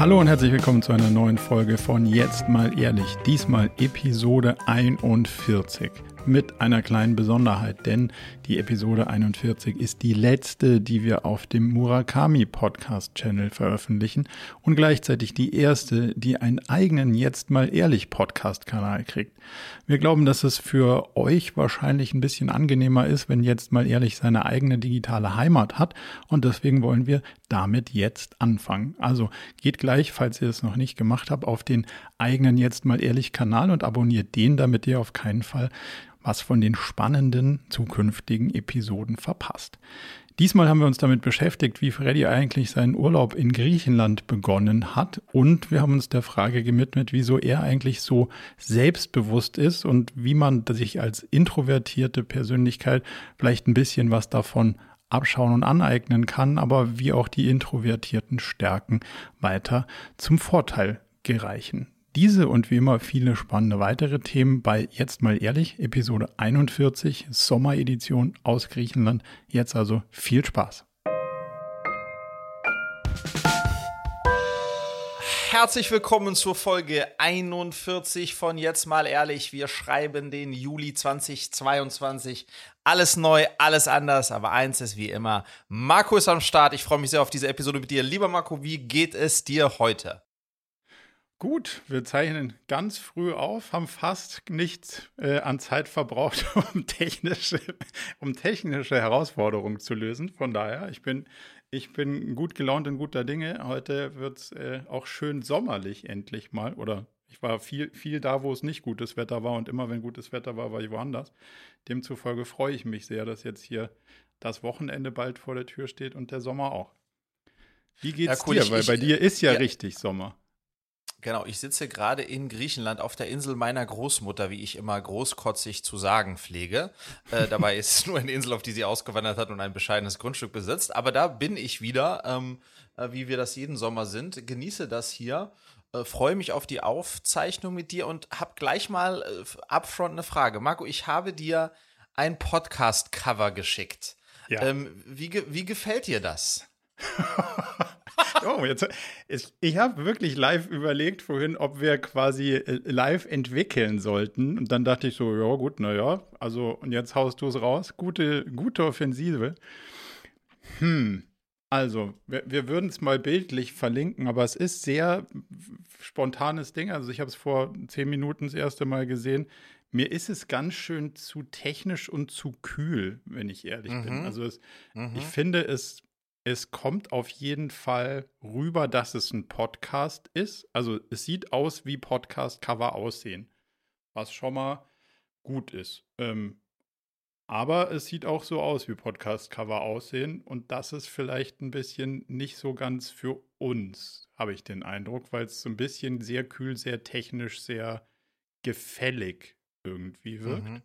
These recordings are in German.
Hallo und herzlich willkommen zu einer neuen Folge von Jetzt mal ehrlich. Diesmal Episode 41 mit einer kleinen Besonderheit, denn die Episode 41 ist die letzte, die wir auf dem Murakami Podcast Channel veröffentlichen und gleichzeitig die erste, die einen eigenen Jetzt mal ehrlich Podcast Kanal kriegt. Wir glauben, dass es für euch wahrscheinlich ein bisschen angenehmer ist, wenn jetzt mal ehrlich seine eigene digitale Heimat hat und deswegen wollen wir damit jetzt anfangen. Also geht gleich, falls ihr es noch nicht gemacht habt, auf den eigenen jetzt mal ehrlich Kanal und abonniert den, damit ihr auf keinen Fall was von den spannenden zukünftigen Episoden verpasst. Diesmal haben wir uns damit beschäftigt, wie Freddy eigentlich seinen Urlaub in Griechenland begonnen hat und wir haben uns der Frage gewidmet, wieso er eigentlich so selbstbewusst ist und wie man sich als introvertierte Persönlichkeit vielleicht ein bisschen was davon abschauen und aneignen kann, aber wie auch die introvertierten Stärken weiter zum Vorteil gereichen. Diese und wie immer viele spannende weitere Themen bei Jetzt mal ehrlich, Episode 41, Sommeredition aus Griechenland. Jetzt also viel Spaß. Herzlich willkommen zur Folge 41 von Jetzt mal ehrlich. Wir schreiben den Juli 2022. Alles neu, alles anders, aber eins ist wie immer. Marco ist am Start. Ich freue mich sehr auf diese Episode mit dir. Lieber Marco, wie geht es dir heute? Gut, wir zeichnen ganz früh auf, haben fast nichts äh, an Zeit verbraucht, um technische, um technische Herausforderungen zu lösen. Von daher, ich bin, ich bin gut gelaunt und guter Dinge. Heute wird es äh, auch schön sommerlich endlich mal. Oder ich war viel, viel da, wo es nicht gutes Wetter war und immer wenn gutes Wetter war, war ich woanders. Demzufolge freue ich mich sehr, dass jetzt hier das Wochenende bald vor der Tür steht und der Sommer auch. Wie geht's ja, cool, dir? Ich, Weil bei dir ist ja, ja richtig Sommer. Genau, ich sitze gerade in Griechenland auf der Insel meiner Großmutter, wie ich immer großkotzig zu sagen pflege. Äh, dabei ist es nur eine Insel, auf die sie ausgewandert hat und ein bescheidenes Grundstück besitzt. Aber da bin ich wieder, ähm, äh, wie wir das jeden Sommer sind. Genieße das hier, äh, freue mich auf die Aufzeichnung mit dir und habe gleich mal äh, upfront eine Frage. Marco, ich habe dir ein Podcast-Cover geschickt. Ja. Ähm, wie, wie gefällt dir das? oh, jetzt, ich, ich habe wirklich live überlegt vorhin, ob wir quasi äh, live entwickeln sollten. Und dann dachte ich so, ja gut, naja, also und jetzt haust du es raus. Gute, gute Offensive. Hm, also, wir, wir würden es mal bildlich verlinken, aber es ist sehr spontanes Ding. Also ich habe es vor zehn Minuten das erste Mal gesehen. Mir ist es ganz schön zu technisch und zu kühl, wenn ich ehrlich mhm. bin. Also es, mhm. ich finde es es kommt auf jeden Fall rüber, dass es ein Podcast ist. Also es sieht aus, wie Podcast-Cover aussehen, was schon mal gut ist. Ähm, aber es sieht auch so aus, wie Podcast-Cover aussehen. Und das ist vielleicht ein bisschen nicht so ganz für uns, habe ich den Eindruck, weil es so ein bisschen sehr kühl, sehr technisch, sehr gefällig irgendwie wirkt. Mhm.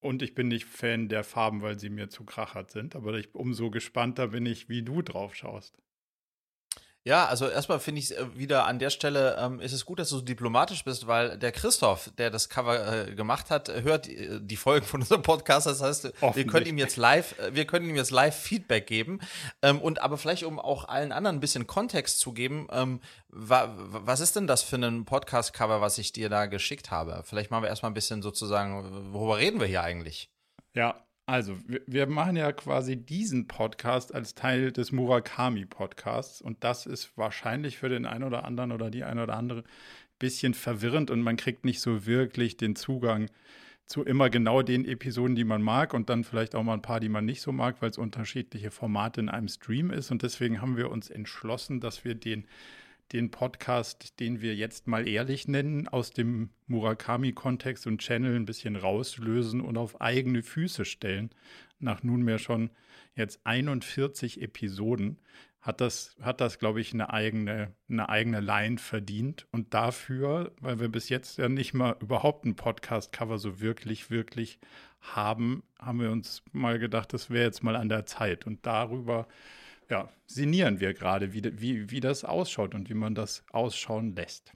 Und ich bin nicht Fan der Farben, weil sie mir zu krachert sind. Aber ich, umso gespannter bin ich, wie du drauf schaust. Ja, also erstmal finde ich äh, wieder an der Stelle ähm, ist es gut, dass du so diplomatisch bist, weil der Christoph, der das Cover äh, gemacht hat, hört die, äh, die, Folgen von unserem Podcast. Das heißt, wir können ihm jetzt live, äh, wir können ihm jetzt live Feedback geben. Ähm, und aber vielleicht um auch allen anderen ein bisschen Kontext zu geben, ähm, wa, was ist denn das für ein Podcast-Cover, was ich dir da geschickt habe? Vielleicht machen wir erstmal ein bisschen sozusagen, worüber reden wir hier eigentlich? Ja, also, wir, machen ja quasi diesen Podcast als Teil des Murakami-Podcasts und das ist wahrscheinlich für den einen oder anderen oder die eine oder andere ein bisschen verwirrend und man kriegt nicht so wirklich den Zugang zu immer genau den Episoden, die man mag und dann vielleicht auch mal ein paar, die man nicht so mag, weil es unterschiedliche Formate in einem Stream ist. Und deswegen haben wir uns entschlossen, dass wir den den Podcast, den wir jetzt mal ehrlich nennen, aus dem Murakami-Kontext und Channel ein bisschen rauslösen und auf eigene Füße stellen. Nach nunmehr schon jetzt 41 Episoden hat das, hat das glaube ich, eine eigene, eine eigene Line verdient. Und dafür, weil wir bis jetzt ja nicht mal überhaupt ein Podcast-Cover so wirklich, wirklich haben, haben wir uns mal gedacht, das wäre jetzt mal an der Zeit. Und darüber ja, sinnieren wir gerade, wie, wie, wie das ausschaut und wie man das ausschauen lässt.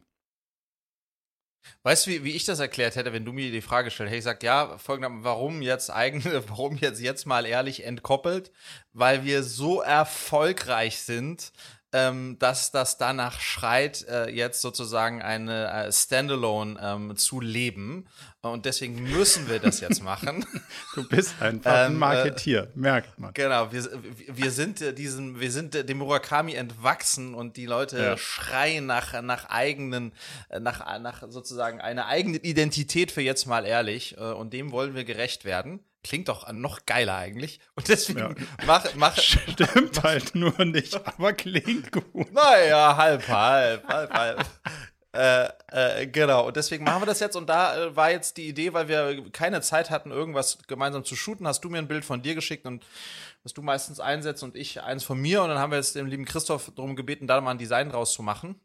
Weißt du, wie, wie ich das erklärt hätte, wenn du mir die Frage stellst? Hey, ich sag, ja, folgendermaßen, warum jetzt eigentlich, warum jetzt, jetzt mal ehrlich entkoppelt? Weil wir so erfolgreich sind ähm, dass das danach schreit, äh, jetzt sozusagen eine äh, Standalone ähm, zu leben. Und deswegen müssen wir das jetzt machen. Du bist einfach ein ähm, Marketier, äh, merkt man. Genau, wir, wir sind äh, diesen, wir sind dem Murakami entwachsen und die Leute ja. schreien nach, nach eigenen, äh, nach, nach sozusagen einer eigenen Identität für jetzt mal ehrlich. Und dem wollen wir gerecht werden. Klingt doch noch geiler eigentlich. Und deswegen ja. mach, mach. Stimmt mach, halt nur nicht, aber klingt gut. Naja, halb, halb, halb, halb. äh, äh, genau, und deswegen machen wir das jetzt. Und da äh, war jetzt die Idee, weil wir keine Zeit hatten, irgendwas gemeinsam zu shooten, hast du mir ein Bild von dir geschickt und was du meistens einsetzt und ich eins von mir. Und dann haben wir jetzt den lieben Christoph darum gebeten, da mal ein Design draus zu machen.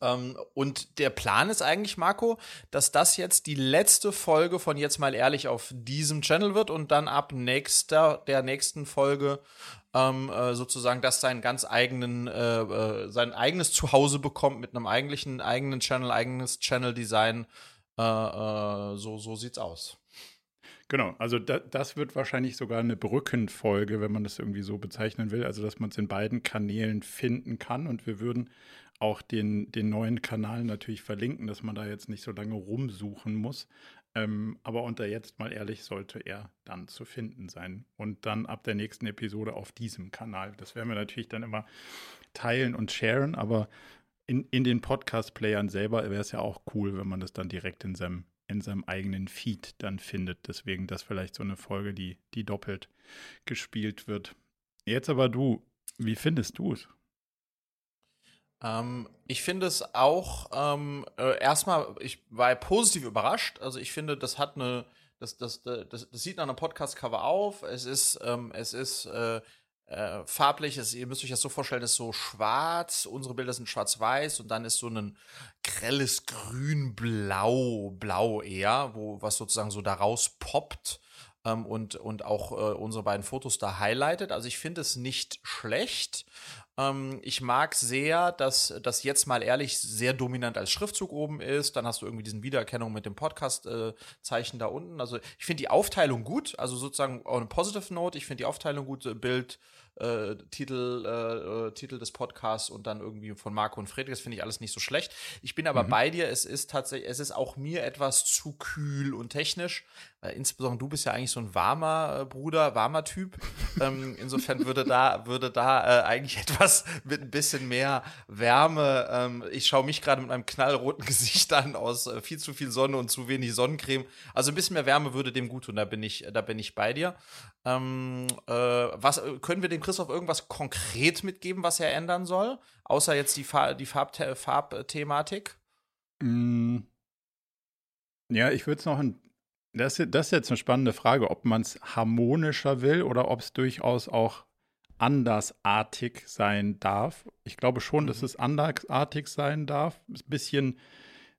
Ähm, und der Plan ist eigentlich, Marco, dass das jetzt die letzte Folge von jetzt mal ehrlich auf diesem Channel wird und dann ab nächster, der nächsten Folge ähm, äh, sozusagen das seinen ganz eigenen, äh, äh, sein eigenes Zuhause bekommt mit einem eigentlichen eigenen Channel, eigenes Channel-Design. Äh, äh, so, so sieht's aus. Genau, also da, das wird wahrscheinlich sogar eine Brückenfolge, wenn man das irgendwie so bezeichnen will. Also, dass man es in beiden Kanälen finden kann. Und wir würden auch den, den neuen Kanal natürlich verlinken, dass man da jetzt nicht so lange rumsuchen muss. Ähm, aber unter jetzt mal ehrlich sollte er dann zu finden sein. Und dann ab der nächsten Episode auf diesem Kanal. Das werden wir natürlich dann immer teilen und sharen, aber in, in den Podcast-Playern selber wäre es ja auch cool, wenn man das dann direkt in seinem, in seinem eigenen Feed dann findet. Deswegen das vielleicht so eine Folge, die, die doppelt gespielt wird. Jetzt aber du, wie findest du es? Ähm, ich finde es auch ähm, äh, erstmal, ich war positiv überrascht. Also ich finde, das hat eine, das, das, das, das sieht nach einem Podcast-Cover auf. Es ist, ähm, es ist äh, äh, farblich, es, ihr müsst euch das so vorstellen, ist so schwarz, unsere Bilder sind schwarz-weiß und dann ist so ein grelles Grün-Blau, Blau eher, wo was sozusagen so daraus poppt ähm, und, und auch äh, unsere beiden Fotos da highlightet. Also ich finde es nicht schlecht. Ähm, ich mag sehr, dass das jetzt mal ehrlich sehr dominant als Schriftzug oben ist. Dann hast du irgendwie diesen Wiedererkennung mit dem Podcast-Zeichen äh, da unten. Also ich finde die Aufteilung gut, also sozusagen on a positive note. Ich finde die Aufteilung gut, Bild, äh, Titel, äh, äh, Titel des Podcasts und dann irgendwie von Marco und Friedrich. Das finde ich alles nicht so schlecht. Ich bin aber mhm. bei dir. Es ist tatsächlich, es ist auch mir etwas zu kühl und technisch. Äh, insbesondere du bist ja eigentlich so ein warmer äh, Bruder, warmer Typ. ähm, insofern würde da, würde da äh, eigentlich etwas mit ein bisschen mehr Wärme. Ähm, ich schaue mich gerade mit einem knallroten Gesicht an aus äh, viel zu viel Sonne und zu wenig Sonnencreme. Also ein bisschen mehr Wärme würde dem gut tun. Da bin ich, da bin ich bei dir. Ähm, äh, was können wir dem Christoph irgendwas konkret mitgeben, was er ändern soll? Außer jetzt die, Fa die Farb Farbthematik? Mm. Ja, ich würde es noch ein. Das, das ist jetzt eine spannende Frage, ob man es harmonischer will oder ob es durchaus auch andersartig sein darf. Ich glaube schon, mhm. dass es andersartig sein darf. Ein bisschen,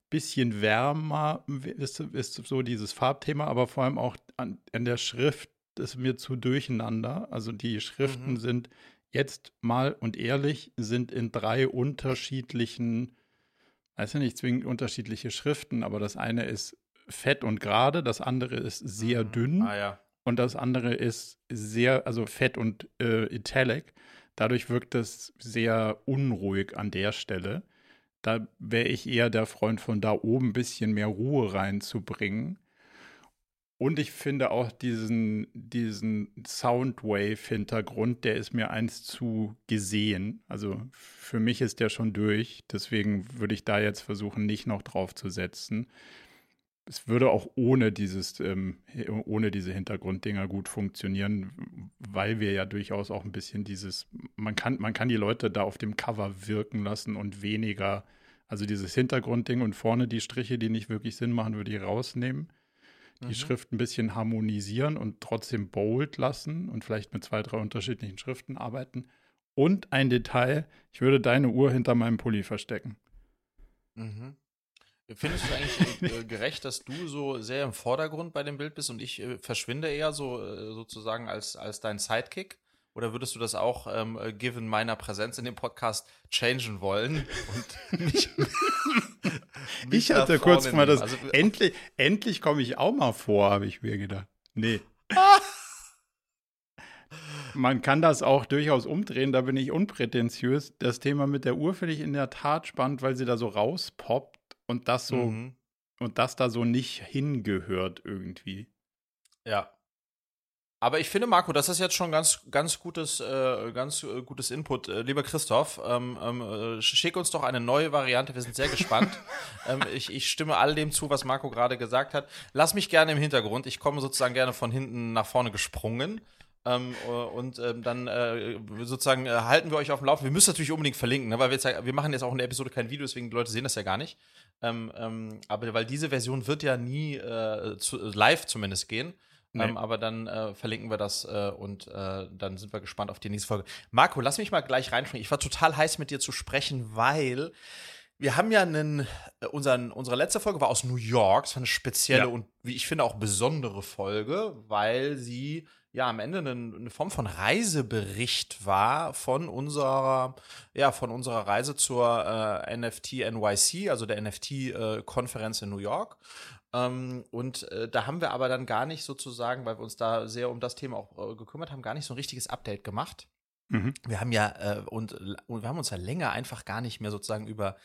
bisschen wärmer ist, ist so dieses Farbthema, aber vor allem auch an, an der Schrift ist mir zu durcheinander. Also die Schriften mhm. sind jetzt mal und ehrlich, sind in drei unterschiedlichen, weiß ja nicht zwingend unterschiedliche Schriften, aber das eine ist fett und gerade, das andere ist sehr mhm. dünn ah, ja. und das andere ist sehr, also fett und äh, italic. Dadurch wirkt es sehr unruhig an der Stelle. Da wäre ich eher der Freund von da oben ein bisschen mehr Ruhe reinzubringen. Und ich finde auch diesen, diesen Soundwave-Hintergrund, der ist mir eins zu gesehen. Also für mich ist der schon durch. Deswegen würde ich da jetzt versuchen, nicht noch drauf zu setzen. Es würde auch ohne dieses, ähm, ohne diese Hintergrunddinger gut funktionieren, weil wir ja durchaus auch ein bisschen dieses, man kann, man kann die Leute da auf dem Cover wirken lassen und weniger, also dieses Hintergrundding und vorne die Striche, die nicht wirklich Sinn machen, würde ich rausnehmen die mhm. Schrift ein bisschen harmonisieren und trotzdem bold lassen und vielleicht mit zwei, drei unterschiedlichen Schriften arbeiten. Und ein Detail, ich würde deine Uhr hinter meinem Pulli verstecken. Mhm. Findest du eigentlich äh, gerecht, dass du so sehr im Vordergrund bei dem Bild bist und ich äh, verschwinde eher so äh, sozusagen als, als dein Sidekick? Oder würdest du das auch, ähm, äh, given meiner Präsenz in dem Podcast, changen wollen? Und mich, mich ich hatte kurz mal das. Also, endlich endlich komme ich auch mal vor, habe ich mir gedacht. Nee. man kann das auch durchaus umdrehen, da bin ich unprätentiös. Das Thema mit der Uhr finde ich in der Tat spannend, weil sie da so rauspoppt und das so mhm. und das da so nicht hingehört irgendwie. Ja, aber ich finde, Marco, das ist jetzt schon ganz, ganz gutes, äh, ganz äh, gutes Input. Äh, lieber Christoph, ähm, ähm, äh, schick uns doch eine neue Variante. Wir sind sehr gespannt. ähm, ich, ich stimme all dem zu, was Marco gerade gesagt hat. Lass mich gerne im Hintergrund. Ich komme sozusagen gerne von hinten nach vorne gesprungen. Ähm, äh, und ähm, dann äh, sozusagen äh, halten wir euch auf dem Laufen. Wir müssen natürlich unbedingt verlinken, ne, weil wir, jetzt wir machen jetzt auch in der Episode kein Video, deswegen die Leute sehen das ja gar nicht. Ähm, ähm, aber weil diese Version wird ja nie äh, zu, live zumindest gehen. Nee. Ähm, aber dann äh, verlinken wir das äh, und äh, dann sind wir gespannt auf die nächste Folge. Marco, lass mich mal gleich reinspringen. Ich war total heiß mit dir zu sprechen, weil wir haben ja einen, äh, unseren, unsere letzte Folge war aus New York. Es war eine spezielle ja. und wie ich finde auch besondere Folge, weil sie ja am Ende eine, eine, Form von Reisebericht war von unserer, ja, von unserer Reise zur äh, NFT NYC, also der NFT-Konferenz äh, in New York. Ähm, und äh, da haben wir aber dann gar nicht sozusagen, weil wir uns da sehr um das Thema auch äh, gekümmert haben, gar nicht so ein richtiges Update gemacht. Mhm. Wir haben ja äh, und, und wir haben uns ja länger einfach gar nicht mehr sozusagen über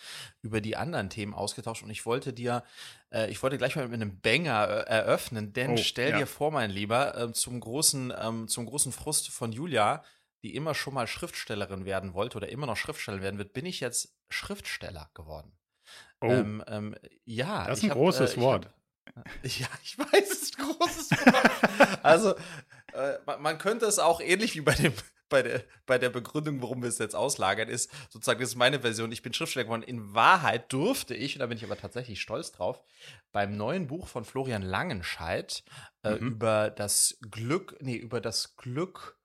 über die anderen Themen ausgetauscht und ich wollte dir äh, ich wollte gleich mal mit einem Banger äh, eröffnen, denn oh, stell ja. dir vor, mein Lieber, äh, zum großen ähm, zum großen Frust von Julia, die immer schon mal Schriftstellerin werden wollte oder immer noch Schriftstellerin werden wird, bin ich jetzt Schriftsteller geworden. Oh. Ähm, ähm, ja, das ist ein hab, großes äh, Wort. Ja, ich weiß, es ist ein großes Wort. also, äh, man, man, könnte es auch ähnlich wie bei dem bei der, bei der Begründung, warum wir es jetzt auslagern, ist sozusagen, das ist meine Version, ich bin Schriftsteller geworden. In Wahrheit durfte ich, und da bin ich aber tatsächlich stolz drauf, beim neuen Buch von Florian Langenscheidt äh, mhm. über das Glück, nee, über das Glück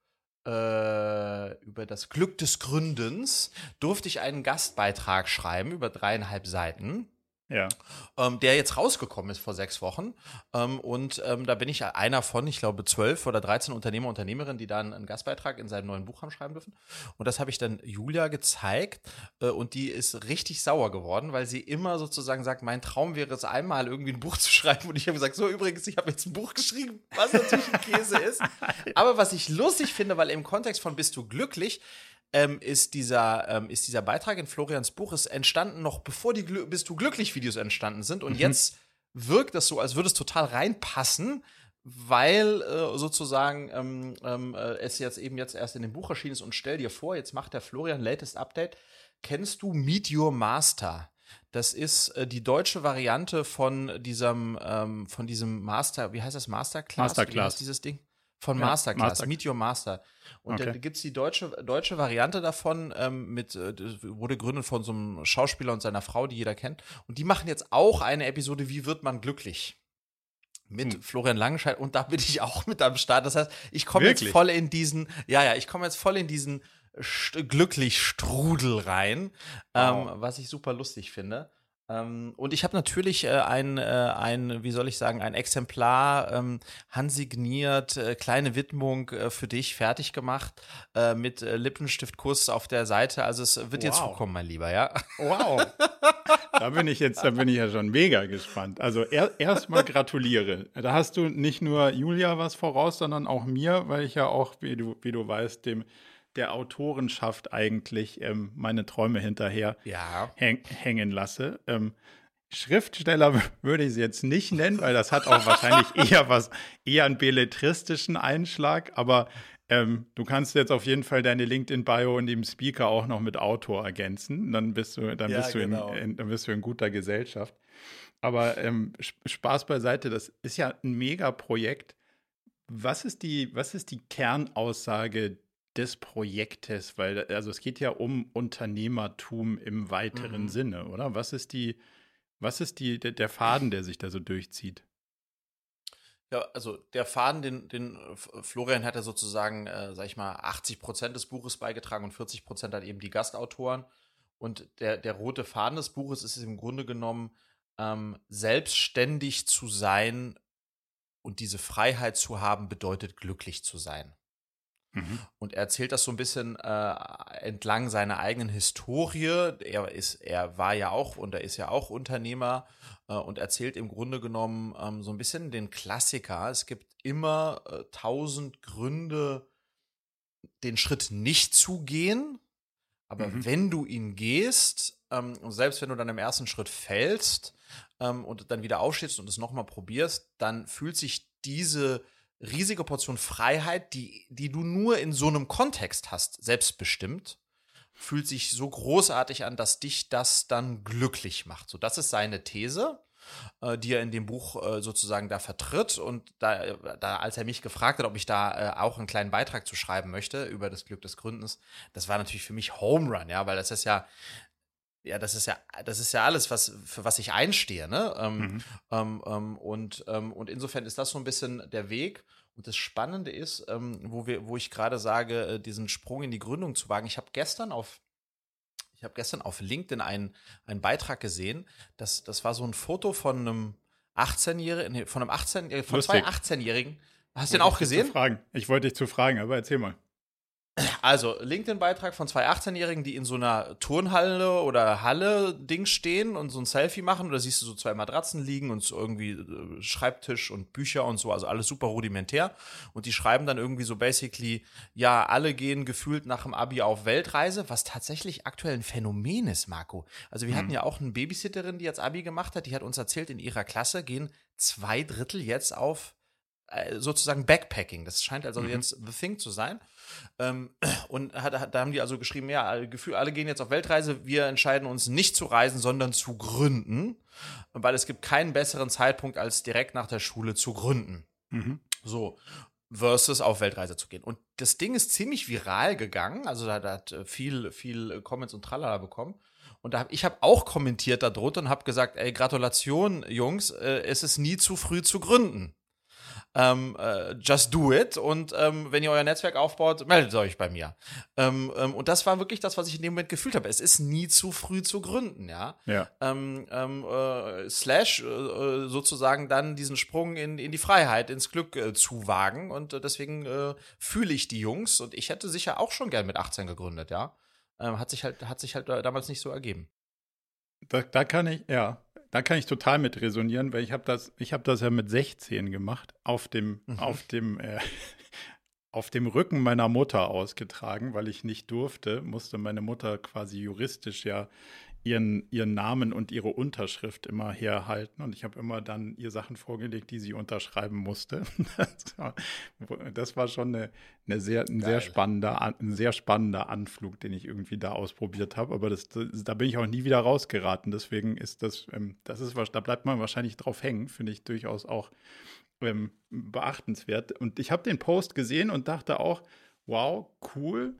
äh, über das Glück des Gründens durfte ich einen Gastbeitrag schreiben über dreieinhalb Seiten. Ja. Ähm, der jetzt rausgekommen ist vor sechs Wochen. Ähm, und ähm, da bin ich einer von, ich glaube, zwölf oder dreizehn Unternehmer, Unternehmerinnen, die dann einen Gastbeitrag in seinem neuen Buch haben schreiben dürfen. Und das habe ich dann Julia gezeigt. Äh, und die ist richtig sauer geworden, weil sie immer sozusagen sagt, mein Traum wäre es einmal irgendwie ein Buch zu schreiben. Und ich habe gesagt, so übrigens, ich habe jetzt ein Buch geschrieben, was natürlich ein Käse ist. Aber was ich lustig finde, weil im Kontext von Bist du glücklich, ähm, ist, dieser, ähm, ist dieser Beitrag in Florians Buch ist entstanden, noch bevor die Gl Bist du glücklich Videos entstanden sind. Und mhm. jetzt wirkt das so, als würde es total reinpassen, weil äh, sozusagen ähm, ähm, äh, es jetzt eben jetzt erst in dem Buch erschienen ist. Und stell dir vor, jetzt macht der Florian Latest Update. Kennst du Meet Your Master? Das ist äh, die deutsche Variante von diesem, ähm, von diesem Master, wie heißt das, Masterclass? Masterclass. Wie heißt dieses Ding? Von ja, Masterclass, Master Meet Your Master. Und okay. da gibt es die deutsche, deutsche Variante davon, ähm, mit, äh, wurde gegründet von so einem Schauspieler und seiner Frau, die jeder kennt. Und die machen jetzt auch eine Episode, wie wird man glücklich? Mit hm. Florian Langenscheid und da bin ich auch mit am Start. Das heißt, ich komme jetzt voll in diesen, ja, ja, ich komme jetzt voll in diesen glücklich Strudel rein, wow. ähm, was ich super lustig finde. Ähm, und ich habe natürlich äh, ein, äh, ein, wie soll ich sagen, ein Exemplar ähm, handsigniert, äh, kleine Widmung äh, für dich fertig gemacht äh, mit äh, Lippenstiftkuss auf der Seite. Also es wird wow. dir zukommen, mein Lieber, ja. Wow. da bin ich jetzt, da bin ich ja schon mega gespannt. Also er, erstmal gratuliere. Da hast du nicht nur Julia was voraus, sondern auch mir, weil ich ja auch, wie du, wie du weißt, dem der Autorenschaft eigentlich ähm, meine Träume hinterher ja. häng, hängen lasse. Ähm, Schriftsteller würde ich sie jetzt nicht nennen, weil das hat auch wahrscheinlich eher was, eher einen belletristischen Einschlag, aber ähm, du kannst jetzt auf jeden Fall deine LinkedIn-Bio und dem Speaker auch noch mit Autor ergänzen. Dann bist du, dann ja, bist du genau. in, in, dann bist du in guter Gesellschaft. Aber ähm, Spaß beiseite, das ist ja ein Mega-Projekt. Was ist die, was ist die Kernaussage des Projektes? Weil, also es geht ja um Unternehmertum im weiteren mhm. Sinne, oder? Was ist die, was ist die, der, der Faden, der sich da so durchzieht? Ja, also der Faden, den, den Florian hat ja sozusagen, äh, sag ich mal, 80 Prozent des Buches beigetragen und 40 Prozent hat eben die Gastautoren. Und der, der rote Faden des Buches ist im Grunde genommen, ähm, selbstständig zu sein und diese Freiheit zu haben, bedeutet glücklich zu sein. Mhm. Und er erzählt das so ein bisschen äh, entlang seiner eigenen Historie. Er ist, er war ja auch und er ist ja auch Unternehmer äh, und erzählt im Grunde genommen ähm, so ein bisschen den Klassiker. Es gibt immer äh, tausend Gründe, den Schritt nicht zu gehen, aber mhm. wenn du ihn gehst, ähm, und selbst wenn du dann im ersten Schritt fällst ähm, und dann wieder aufstehst und es nochmal probierst, dann fühlt sich diese riesige Portion Freiheit, die, die du nur in so einem Kontext hast, selbstbestimmt, fühlt sich so großartig an, dass dich das dann glücklich macht. So, das ist seine These, äh, die er in dem Buch äh, sozusagen da vertritt. Und da, da, als er mich gefragt hat, ob ich da äh, auch einen kleinen Beitrag zu schreiben möchte über das Glück des Gründens, das war natürlich für mich Home Run, ja, weil das ist ja, ja, das ist ja, das ist ja alles, was, für was ich einstehe, ne? Ähm, mhm. ähm, ähm, und, ähm, und insofern ist das so ein bisschen der Weg. Und das Spannende ist, ähm, wo wir, wo ich gerade sage, äh, diesen Sprung in die Gründung zu wagen. Ich habe gestern auf, ich habe gestern auf LinkedIn einen, einen Beitrag gesehen. Das, das war so ein Foto von einem 18-Jährigen, von einem 18, äh, von Lustig. zwei 18-Jährigen. Hast du den auch gesehen? Fragen. Ich wollte dich zu fragen, aber erzähl mal. Also, LinkedIn-Beitrag von zwei 18-Jährigen, die in so einer Turnhalle oder Halle-Ding stehen und so ein Selfie machen. Da siehst du so zwei Matratzen liegen und so irgendwie äh, Schreibtisch und Bücher und so, also alles super rudimentär. Und die schreiben dann irgendwie so basically, ja, alle gehen gefühlt nach dem Abi auf Weltreise, was tatsächlich aktuell ein Phänomen ist, Marco. Also, wir hm. hatten ja auch eine Babysitterin, die jetzt Abi gemacht hat, die hat uns erzählt, in ihrer Klasse gehen zwei Drittel jetzt auf sozusagen Backpacking. Das scheint also mhm. jetzt the thing zu sein. Ähm, und hat, hat, da haben die also geschrieben, ja, Gefühl, alle gehen jetzt auf Weltreise, wir entscheiden uns nicht zu reisen, sondern zu gründen, weil es gibt keinen besseren Zeitpunkt, als direkt nach der Schule zu gründen. Mhm. So versus auf Weltreise zu gehen. Und das Ding ist ziemlich viral gegangen, also da, da hat äh, viel, viel Comments und Tralala bekommen. Und da hab, ich habe auch kommentiert darunter und habe gesagt, ey, Gratulation, Jungs, äh, es ist nie zu früh zu gründen ähm, äh, just do it und ähm, wenn ihr euer Netzwerk aufbaut, meldet euch bei mir. Ähm, ähm, und das war wirklich das, was ich in dem Moment gefühlt habe. Es ist nie zu früh zu gründen, ja. ja. Ähm, ähm, äh, slash äh, äh, sozusagen dann diesen Sprung in, in die Freiheit, ins Glück äh, zu wagen. Und äh, deswegen fühle ich die Jungs und ich hätte sicher auch schon gern mit 18 gegründet, ja. Hat sich halt, hat sich halt damals nicht so ergeben. Da, da kann ich, ja, da kann ich total mit resonieren, weil ich habe das, ich habe das ja mit 16 gemacht, auf dem, mhm. auf dem, äh, auf dem Rücken meiner Mutter ausgetragen, weil ich nicht durfte, musste meine Mutter quasi juristisch ja ihren, ihren Namen und ihre Unterschrift immer herhalten. Und ich habe immer dann ihr Sachen vorgelegt, die sie unterschreiben musste. Das war, das war schon eine, eine sehr, ein, sehr spannender, ein sehr spannender Anflug, den ich irgendwie da ausprobiert habe. Aber das, das, da bin ich auch nie wieder rausgeraten. Deswegen ist das, ähm, das ist, da bleibt man wahrscheinlich drauf hängen, finde ich durchaus auch ähm, beachtenswert. Und ich habe den Post gesehen und dachte auch, wow, cool.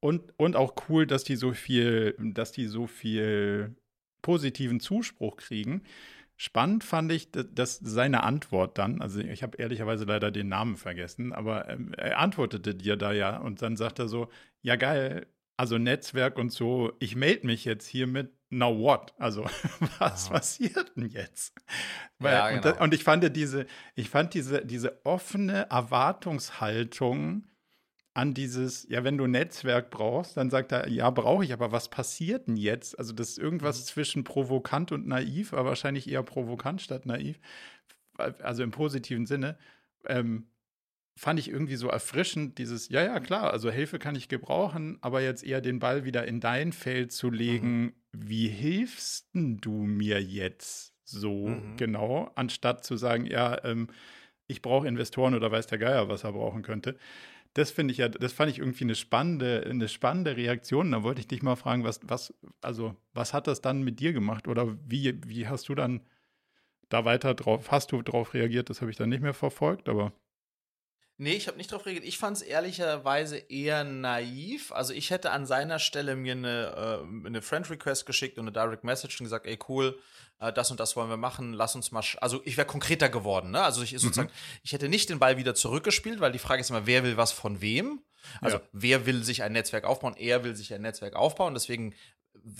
Und, und auch cool, dass die so viel, dass die so viel positiven Zuspruch kriegen. Spannend fand ich, dass seine Antwort dann, also ich habe ehrlicherweise leider den Namen vergessen, aber ähm, er antwortete dir da ja und dann sagt er so, ja geil, also Netzwerk und so, ich melde mich jetzt hiermit, now what? Also was ja. passiert denn jetzt? Weil, ja, genau. und, und, ich fand diese, ich fand diese, diese offene Erwartungshaltung an dieses, ja, wenn du Netzwerk brauchst, dann sagt er, ja, brauche ich, aber was passiert denn jetzt? Also das ist irgendwas mhm. zwischen provokant und naiv, aber wahrscheinlich eher provokant statt naiv, also im positiven Sinne. Ähm, fand ich irgendwie so erfrischend, dieses, ja, ja, klar, also Hilfe kann ich gebrauchen, aber jetzt eher den Ball wieder in dein Feld zu legen, mhm. wie hilfst du mir jetzt so mhm. genau, anstatt zu sagen, ja, ähm, ich brauche Investoren oder weiß der Geier, was er brauchen könnte das finde ich ja, das fand ich irgendwie eine spannende, eine spannende Reaktion. Da wollte ich dich mal fragen, was, was, also, was hat das dann mit dir gemacht? Oder wie, wie hast du dann da weiter drauf, hast du drauf reagiert? Das habe ich dann nicht mehr verfolgt, aber. Nee, ich habe nicht darauf reagiert. Ich fand es ehrlicherweise eher naiv. Also ich hätte an seiner Stelle mir eine, äh, eine Friend-Request geschickt und eine Direct Message und gesagt, ey cool, äh, das und das wollen wir machen, lass uns mal. Also ich wäre konkreter geworden. Ne? Also ich sozusagen, mhm. ich hätte nicht den Ball wieder zurückgespielt, weil die Frage ist immer, wer will was von wem? Also ja. wer will sich ein Netzwerk aufbauen? Er will sich ein Netzwerk aufbauen. Deswegen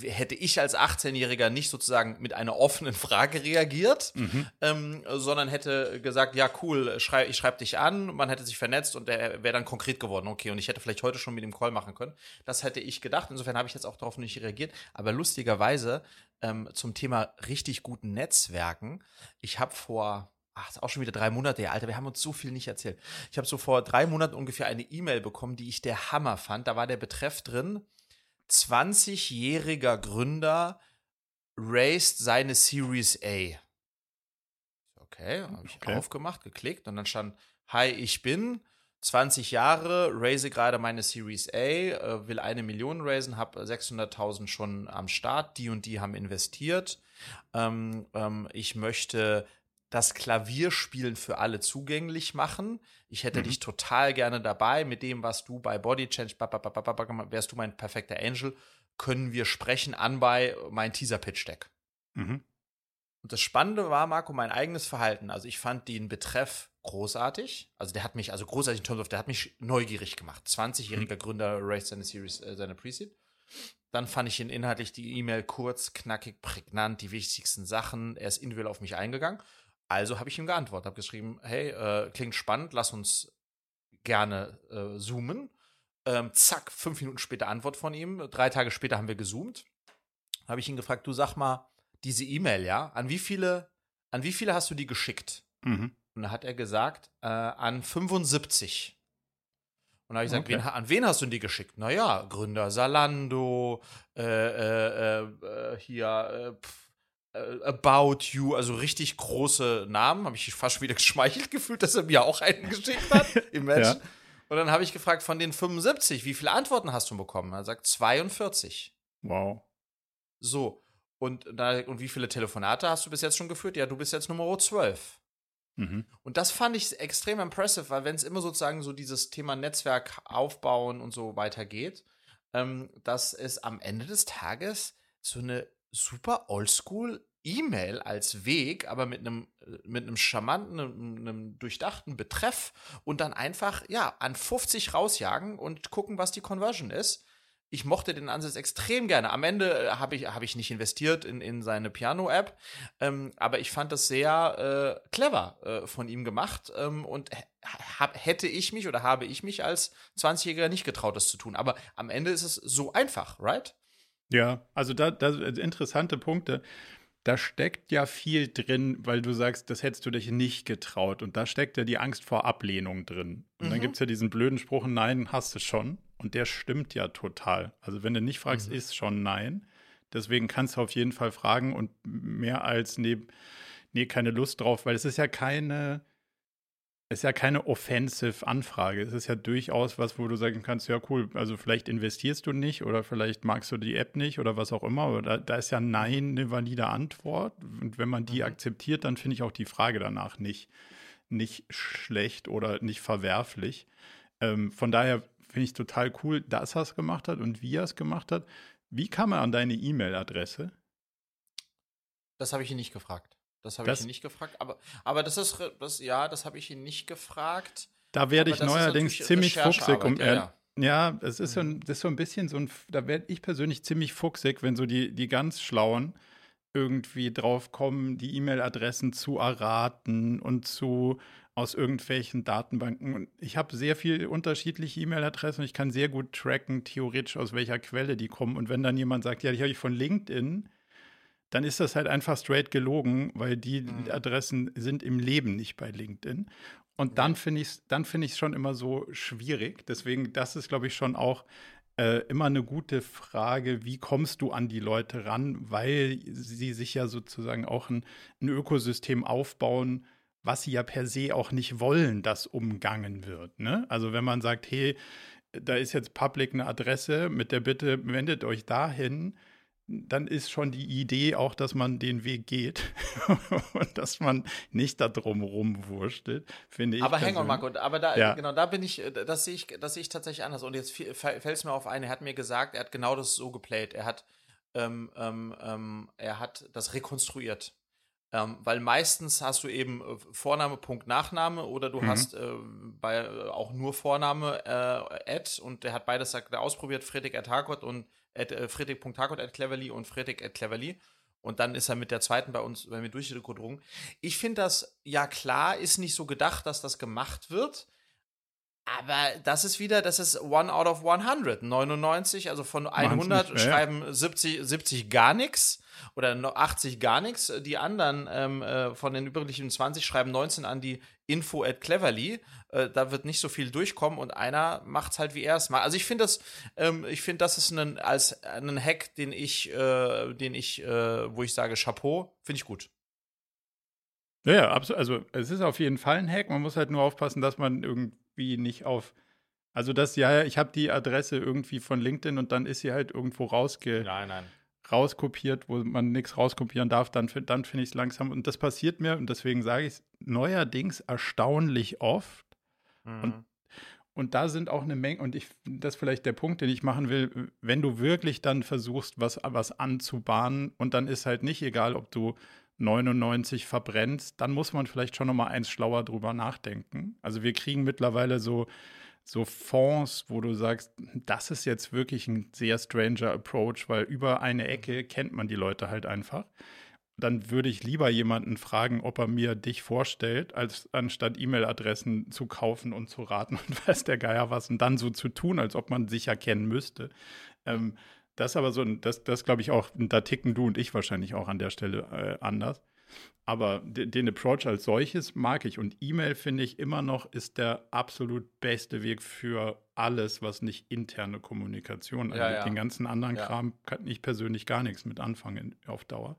hätte ich als 18-Jähriger nicht sozusagen mit einer offenen Frage reagiert, mhm. ähm, sondern hätte gesagt, ja cool, schrei ich schreibe dich an, man hätte sich vernetzt und der wäre dann konkret geworden, okay, und ich hätte vielleicht heute schon mit dem Call machen können. Das hätte ich gedacht, insofern habe ich jetzt auch darauf nicht reagiert, aber lustigerweise ähm, zum Thema richtig guten Netzwerken, ich habe vor ach, ist auch schon wieder drei Monate her, Alter, wir haben uns so viel nicht erzählt. Ich habe so vor drei Monaten ungefähr eine E-Mail bekommen, die ich der Hammer fand. Da war der Betreff drin, 20-jähriger Gründer raised seine Series A. Okay, habe ich okay. aufgemacht, geklickt und dann stand, hi, ich bin 20 Jahre, raise gerade meine Series A, äh, will eine Million raisen, habe 600.000 schon am Start, die und die haben investiert. Ähm, ähm, ich möchte das Klavierspielen für alle zugänglich machen. Ich hätte mhm. dich total gerne dabei mit dem, was du bei Body Change, wärst du mein perfekter Angel, können wir sprechen an bei mein Teaser Pitch Deck. Mhm. Und das Spannende war, Marco, mein eigenes Verhalten. Also ich fand den Betreff großartig. Also der hat mich, also großartig in terms of, der hat mich neugierig gemacht. 20-jähriger mhm. Gründer raised seine Series, äh, seine Preseed. Dann fand ich ihn inhaltlich die E-Mail kurz, knackig, prägnant, die wichtigsten Sachen. Er ist individuell auf mich eingegangen. Also habe ich ihm geantwortet, habe geschrieben, hey, äh, klingt spannend, lass uns gerne äh, zoomen. Ähm, zack, fünf Minuten später Antwort von ihm. Drei Tage später haben wir gezoomt. Habe ich ihn gefragt, du sag mal, diese E-Mail, ja, an wie viele, an wie viele hast du die geschickt? Mhm. Und da hat er gesagt, äh, an 75. Und da habe ich gesagt, okay. wen, an wen hast du die geschickt? Naja, Gründer Salando, äh, äh, äh hier, äh, äh, About You, also richtig große Namen. Habe ich fast schon wieder geschmeichelt gefühlt, dass er mir auch einen geschickt hat. Imagine. ja. Und dann habe ich gefragt, von den 75, wie viele Antworten hast du bekommen? Er sagt 42. Wow. So. Und, und wie viele Telefonate hast du bis jetzt schon geführt? Ja, du bist jetzt Nummer 12. Mhm. Und das fand ich extrem impressive, weil wenn es immer sozusagen so dieses Thema Netzwerk aufbauen und so weitergeht, ähm, dass es am Ende des Tages so eine super oldschool E-Mail als Weg, aber mit einem mit einem charmanten, einem, einem durchdachten Betreff und dann einfach ja an 50 rausjagen und gucken, was die Conversion ist ich mochte den Ansatz extrem gerne. Am Ende äh, habe ich, hab ich nicht investiert in, in seine Piano-App, ähm, aber ich fand das sehr äh, clever äh, von ihm gemacht ähm, und hab, hätte ich mich oder habe ich mich als 20-Jähriger nicht getraut, das zu tun. Aber am Ende ist es so einfach, right? Ja, also da, da interessante Punkte. Da steckt ja viel drin, weil du sagst, das hättest du dich nicht getraut. Und da steckt ja die Angst vor Ablehnung drin. Und mhm. dann gibt es ja diesen blöden Spruch, nein, hast du schon. Und der stimmt ja total. Also wenn du nicht fragst, mhm. ist schon nein. Deswegen kannst du auf jeden Fall fragen und mehr als nee, nee, keine Lust drauf, weil es ist ja keine, ist ja keine offensive Anfrage. Es ist ja durchaus was, wo du sagen kannst, ja cool, also vielleicht investierst du nicht oder vielleicht magst du die App nicht oder was auch immer. Aber da, da ist ja Nein eine valide Antwort. Und wenn man die mhm. akzeptiert, dann finde ich auch die Frage danach nicht, nicht schlecht oder nicht verwerflich. Ähm, von daher finde ich total cool, dass er es gemacht hat und wie er es gemacht hat. Wie kam er an deine E-Mail-Adresse? Das habe ich ihn nicht gefragt. Das habe ich ihn nicht gefragt. Aber, aber das ist, das, ja, das habe ich ihn nicht gefragt. Da werde ich neuerdings ziemlich fuchsig. Um, ja, ja. ja, es ist, so ein, das ist so ein bisschen so ein, da werde ich persönlich ziemlich fuchsig, wenn so die, die ganz Schlauen irgendwie drauf kommen, die E-Mail-Adressen zu erraten und zu aus irgendwelchen Datenbanken. Und ich habe sehr viele unterschiedliche E-Mail-Adressen und ich kann sehr gut tracken, theoretisch aus welcher Quelle die kommen. Und wenn dann jemand sagt, ja, die habe ich von LinkedIn, dann ist das halt einfach straight gelogen, weil die mhm. Adressen sind im Leben nicht bei LinkedIn. Und dann finde ich es dann find schon immer so schwierig. Deswegen, das ist, glaube ich, schon auch äh, immer eine gute Frage, wie kommst du an die Leute ran, weil sie sich ja sozusagen auch ein, ein Ökosystem aufbauen, was sie ja per se auch nicht wollen, dass umgangen wird. Ne? Also wenn man sagt, hey, da ist jetzt public eine Adresse mit der Bitte, wendet euch dahin, dann ist schon die Idee auch, dass man den Weg geht und dass man nicht da drum rumwurschtelt, finde ich. Aber hang on, Marco, aber da, ja. genau, da bin ich, das sehe ich, das sehe ich tatsächlich anders. Und jetzt fällt es mir auf ein, er hat mir gesagt, er hat genau das so geplayt. Er hat, ähm, ähm, ähm er hat das rekonstruiert. Ähm, weil meistens hast du eben äh, Vorname, Punkt, Nachname oder du mhm. hast äh, bei, äh, auch nur Vorname äh, Ad und der hat beides ausprobiert, Friedrich at Harcourt und at, äh, at Cleverly und Friedrich at Cleverly. Und dann ist er mit der zweiten bei uns, wenn wir durchgedrungen. Ich finde das, ja klar, ist nicht so gedacht, dass das gemacht wird. Aber das ist wieder, das ist one out of 100. 99, also von 100 schreiben 70, 70 gar nichts oder 80 gar nichts. Die anderen ähm, äh, von den übrigen 20 schreiben 19 an die info at cleverly. Äh, da wird nicht so viel durchkommen und einer macht es halt wie er es macht. Also ich finde das, ähm, ich finde, das ist ein, als einen Hack, den ich, äh, den ich, äh, wo ich sage Chapeau, finde ich gut. Ja, ja, absolut. Also es ist auf jeden Fall ein Hack. Man muss halt nur aufpassen, dass man irgendwie nicht auf also das, ja, ich habe die Adresse irgendwie von LinkedIn und dann ist sie halt irgendwo rausge nein, nein. Rauskopiert, wo man nichts rauskopieren darf, dann, dann finde ich es langsam. Und das passiert mir, und deswegen sage ich es neuerdings erstaunlich oft. Mhm. Und, und da sind auch eine Menge, und ich, das ist vielleicht der Punkt, den ich machen will, wenn du wirklich dann versuchst, was, was anzubahnen, und dann ist halt nicht egal, ob du 99 verbrennst, dann muss man vielleicht schon noch mal eins schlauer drüber nachdenken. Also wir kriegen mittlerweile so so Fonds, wo du sagst, das ist jetzt wirklich ein sehr stranger Approach, weil über eine Ecke kennt man die Leute halt einfach. Dann würde ich lieber jemanden fragen, ob er mir dich vorstellt, als anstatt E-Mail-Adressen zu kaufen und zu raten und weiß der Geier was und dann so zu tun, als ob man sich erkennen müsste. Ähm, das ist aber so, das, das glaube ich auch, da ticken du und ich wahrscheinlich auch an der Stelle äh, anders. Aber den Approach als solches mag ich. Und E-Mail finde ich immer noch ist der absolut beste Weg für alles, was nicht interne Kommunikation angeht. Ja, ja. Den ganzen anderen ja. Kram kann ich persönlich gar nichts mit anfangen auf Dauer.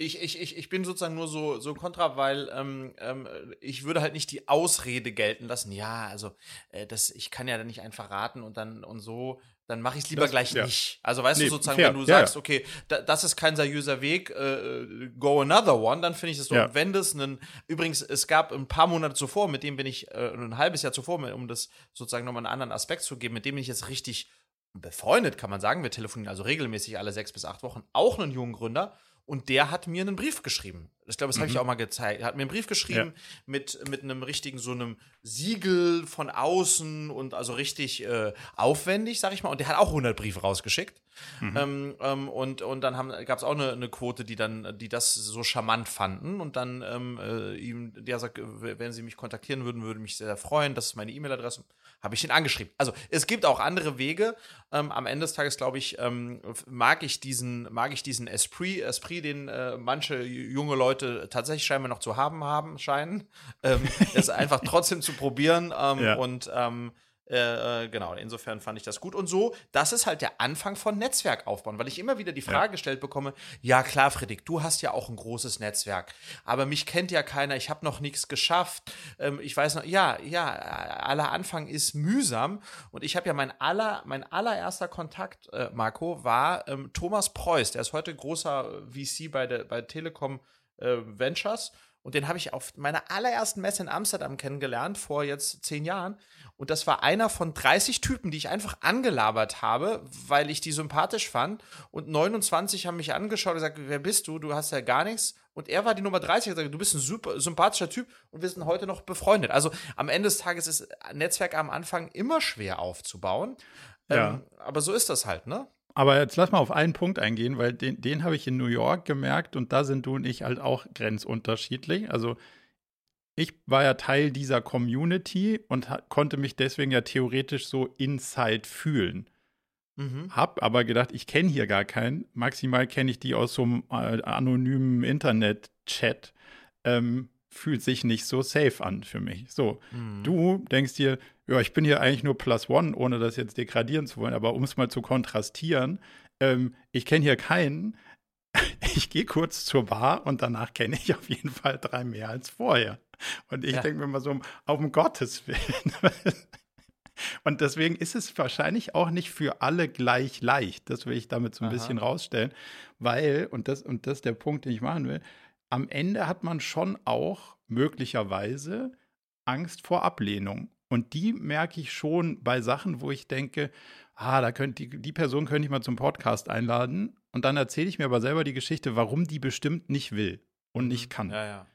Ich, ich, ich, ich bin sozusagen nur so, so kontra, weil ähm, ähm, ich würde halt nicht die Ausrede gelten lassen, ja, also äh, das, ich kann ja dann nicht einfach raten und dann und so dann mache ich es lieber das, gleich ja. nicht. Also weißt nee, du sozusagen, fair. wenn du sagst, ja. okay, da, das ist kein seriöser Weg, äh, go another one, dann finde ich das so. Ja. Und wenn das einen, übrigens, es gab ein paar Monate zuvor, mit dem bin ich, äh, ein halbes Jahr zuvor, um das sozusagen nochmal einen anderen Aspekt zu geben, mit dem bin ich jetzt richtig befreundet, kann man sagen. Wir telefonieren also regelmäßig alle sechs bis acht Wochen, auch einen jungen Gründer. Und der hat mir einen Brief geschrieben. Ich glaube, das mhm. habe ich auch mal gezeigt. Er hat mir einen Brief geschrieben ja. mit, mit einem richtigen, so einem Siegel von außen und also richtig äh, aufwendig, sag ich mal. Und der hat auch 100 Briefe rausgeschickt. Mhm. Ähm, ähm, und, und dann gab es auch eine, eine, Quote, die dann, die das so charmant fanden. Und dann ähm, äh, ihm, der sagt, wenn sie mich kontaktieren würden, würde mich sehr freuen. Das ist meine E-Mail-Adresse habe ich ihn angeschrieben. Also es gibt auch andere Wege. Ähm, am Ende des Tages, glaube ich, ähm, mag ich diesen, mag ich diesen Esprit, Esprit, den äh, manche junge Leute tatsächlich scheinbar noch zu haben haben scheinen. Ähm, es einfach trotzdem zu probieren ähm, ja. und ähm, äh, äh, genau, insofern fand ich das gut. Und so, das ist halt der Anfang von Netzwerk aufbauen, weil ich immer wieder die Frage ja. gestellt bekomme, ja klar, Friedrich, du hast ja auch ein großes Netzwerk, aber mich kennt ja keiner, ich habe noch nichts geschafft. Ähm, ich weiß noch, ja, ja, aller Anfang ist mühsam. Und ich habe ja mein aller, mein allererster Kontakt, äh, Marco, war ähm, Thomas Preuß, der ist heute großer VC bei der bei Telekom äh, Ventures. Und den habe ich auf meiner allerersten Messe in Amsterdam kennengelernt, vor jetzt zehn Jahren. Und das war einer von 30 Typen, die ich einfach angelabert habe, weil ich die sympathisch fand. Und 29 haben mich angeschaut und gesagt, wer bist du? Du hast ja gar nichts. Und er war die Nummer 30 und gesagt, du bist ein super sympathischer Typ und wir sind heute noch befreundet. Also am Ende des Tages ist Netzwerk am Anfang immer schwer aufzubauen. Ja. Ähm, aber so ist das halt, ne? Aber jetzt lass mal auf einen Punkt eingehen, weil den, den habe ich in New York gemerkt und da sind du und ich halt auch grenzunterschiedlich. Also ich war ja Teil dieser Community und konnte mich deswegen ja theoretisch so inside fühlen. Mhm. Hab aber gedacht, ich kenne hier gar keinen. Maximal kenne ich die aus so einem äh, anonymen Internet-Chat. Ähm, fühlt sich nicht so safe an für mich. So, mhm. du denkst dir, ja, ich bin hier eigentlich nur Plus One, ohne das jetzt degradieren zu wollen, aber um es mal zu kontrastieren, ähm, ich kenne hier keinen. Ich gehe kurz zur Bar und danach kenne ich auf jeden Fall drei mehr als vorher. Und ich ja. denke mir mal so, auf um Gottes Willen. Und deswegen ist es wahrscheinlich auch nicht für alle gleich leicht. Das will ich damit so ein Aha. bisschen rausstellen, weil, und das, und das ist der Punkt, den ich machen will, am Ende hat man schon auch möglicherweise Angst vor Ablehnung. Und die merke ich schon bei Sachen, wo ich denke, ah, da könnte die, die Person könnte ich mal zum Podcast einladen. Und dann erzähle ich mir aber selber die Geschichte, warum die bestimmt nicht will und mhm. nicht kann. Ja, ja.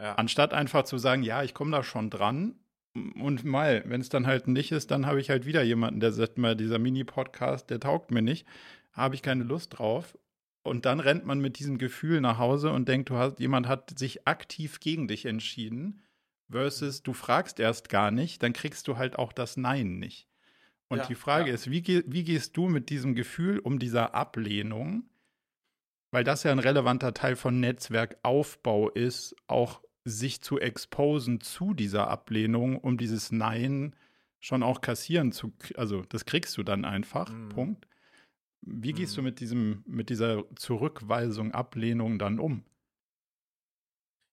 Ja. Anstatt einfach zu sagen, ja, ich komme da schon dran. Und mal, wenn es dann halt nicht ist, dann habe ich halt wieder jemanden, der sagt mal, dieser Mini-Podcast, der taugt mir nicht, habe ich keine Lust drauf. Und dann rennt man mit diesem Gefühl nach Hause und denkt, du hast, jemand hat sich aktiv gegen dich entschieden, versus du fragst erst gar nicht, dann kriegst du halt auch das Nein nicht. Und ja, die Frage ja. ist, wie, wie gehst du mit diesem Gefühl um dieser Ablehnung weil das ja ein relevanter Teil von Netzwerkaufbau ist, auch sich zu exposen zu dieser Ablehnung, um dieses Nein schon auch kassieren zu, also das kriegst du dann einfach, mhm. Punkt. Wie gehst mhm. du mit diesem, mit dieser Zurückweisung, Ablehnung dann um?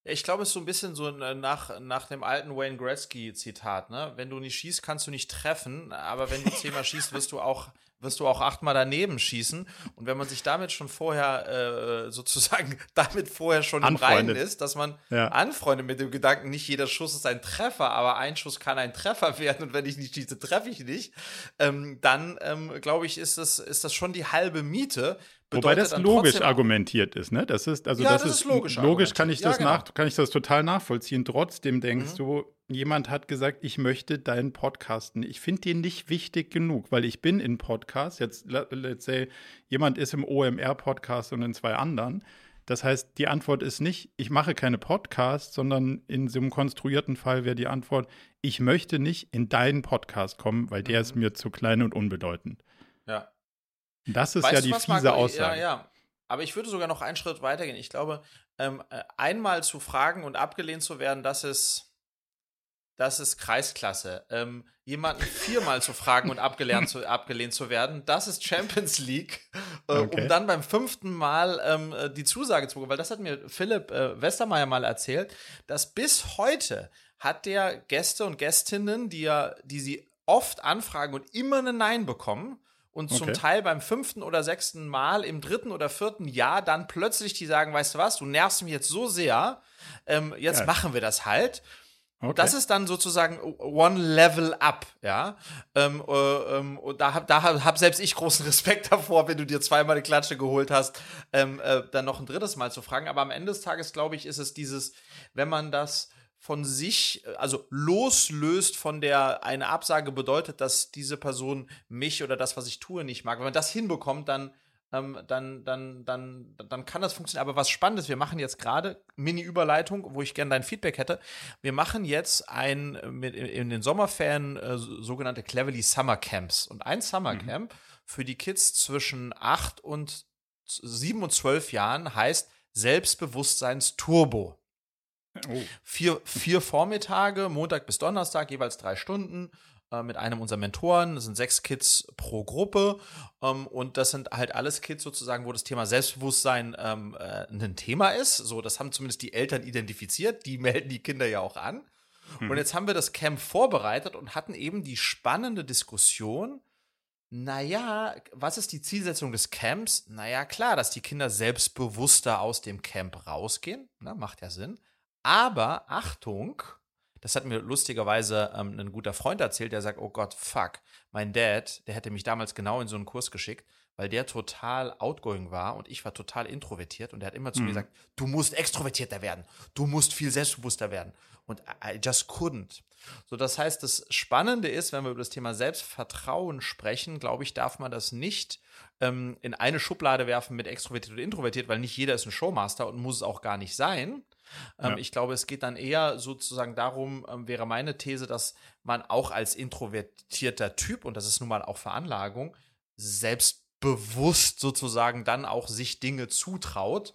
Ich glaube, es ist so ein bisschen so nach, nach dem alten Wayne Gretzky-Zitat, ne? Wenn du nicht schießt, kannst du nicht treffen, aber wenn du zehnmal schießt, wirst du auch wirst du auch achtmal daneben schießen. Und wenn man sich damit schon vorher äh, sozusagen damit vorher schon anfreundet. im Reinen ist, dass man ja. anfreundet mit dem Gedanken, nicht jeder Schuss ist ein Treffer, aber ein Schuss kann ein Treffer werden und wenn ich nicht schieße, treffe ich nicht, ähm, dann ähm, glaube ich, ist das, ist das schon die halbe Miete. Wobei das logisch argumentiert ist, ne? Das ist, also ja, das, das, ist, logisch. Logisch kann ich das ja, genau. nach, kann ich das total nachvollziehen. Trotzdem denkst mhm. du, jemand hat gesagt, ich möchte deinen Podcasten. Ich finde den nicht wichtig genug, weil ich bin in Podcasts. Jetzt, let's say, jemand ist im OMR-Podcast und in zwei anderen. Das heißt, die Antwort ist nicht, ich mache keine Podcasts, sondern in so einem konstruierten Fall wäre die Antwort, ich möchte nicht in deinen Podcast kommen, weil der mhm. ist mir zu klein und unbedeutend. Ja. Das ist weißt ja die fiese Marco? Aussage. Ja, ja. Aber ich würde sogar noch einen Schritt weitergehen. Ich glaube, ähm, äh, einmal zu fragen und abgelehnt zu werden, das ist das ist Kreisklasse. Ähm, jemanden viermal zu fragen und abgelehnt zu, abgelehnt zu werden, das ist Champions League. Äh, okay. Um dann beim fünften Mal ähm, äh, die Zusage zu bekommen, weil das hat mir Philipp äh, Westermeier mal erzählt, dass bis heute hat der Gäste und Gästinnen, die ja, die sie oft anfragen und immer ein Nein bekommen. Und zum okay. Teil beim fünften oder sechsten Mal im dritten oder vierten Jahr dann plötzlich die sagen, weißt du was, du nervst mich jetzt so sehr, ähm, jetzt ja. machen wir das halt. Okay. Das ist dann sozusagen one level up, ja. Ähm, äh, ähm, und da hab, da hab selbst ich großen Respekt davor, wenn du dir zweimal eine Klatsche geholt hast, ähm, äh, dann noch ein drittes Mal zu fragen. Aber am Ende des Tages, glaube ich, ist es dieses, wenn man das von sich, also loslöst von der, eine Absage bedeutet, dass diese Person mich oder das, was ich tue, nicht mag. Wenn man das hinbekommt, dann ähm, dann, dann, dann, dann kann das funktionieren. Aber was spannend ist, wir machen jetzt gerade Mini-Überleitung, wo ich gerne dein Feedback hätte. Wir machen jetzt ein mit, in den Sommerferien äh, sogenannte Cleverly Summer Camps. Und ein Summer mhm. Camp mhm. für die Kids zwischen 8 und 7 und 12 Jahren heißt Selbstbewusstseins-Turbo. Oh. Vier, vier Vormittage, Montag bis Donnerstag, jeweils drei Stunden. Äh, mit einem unserer Mentoren. Das sind sechs Kids pro Gruppe. Ähm, und das sind halt alles Kids sozusagen, wo das Thema Selbstbewusstsein ähm, äh, ein Thema ist. So, das haben zumindest die Eltern identifiziert. Die melden die Kinder ja auch an. Hm. Und jetzt haben wir das Camp vorbereitet und hatten eben die spannende Diskussion. Naja, was ist die Zielsetzung des Camps? Naja, klar, dass die Kinder selbstbewusster aus dem Camp rausgehen. Na, macht ja Sinn. Aber Achtung, das hat mir lustigerweise ähm, ein guter Freund erzählt, der sagt, oh Gott, fuck, mein Dad, der hätte mich damals genau in so einen Kurs geschickt, weil der total outgoing war und ich war total introvertiert und er hat immer zu mhm. mir gesagt, du musst extrovertierter werden, du musst viel selbstbewusster werden und I just couldn't. So, das heißt, das Spannende ist, wenn wir über das Thema Selbstvertrauen sprechen, glaube ich, darf man das nicht ähm, in eine Schublade werfen mit extrovertiert oder introvertiert, weil nicht jeder ist ein Showmaster und muss es auch gar nicht sein, ähm, ja. Ich glaube, es geht dann eher sozusagen darum, ähm, wäre meine These, dass man auch als introvertierter Typ, und das ist nun mal auch Veranlagung, selbstbewusst sozusagen dann auch sich Dinge zutraut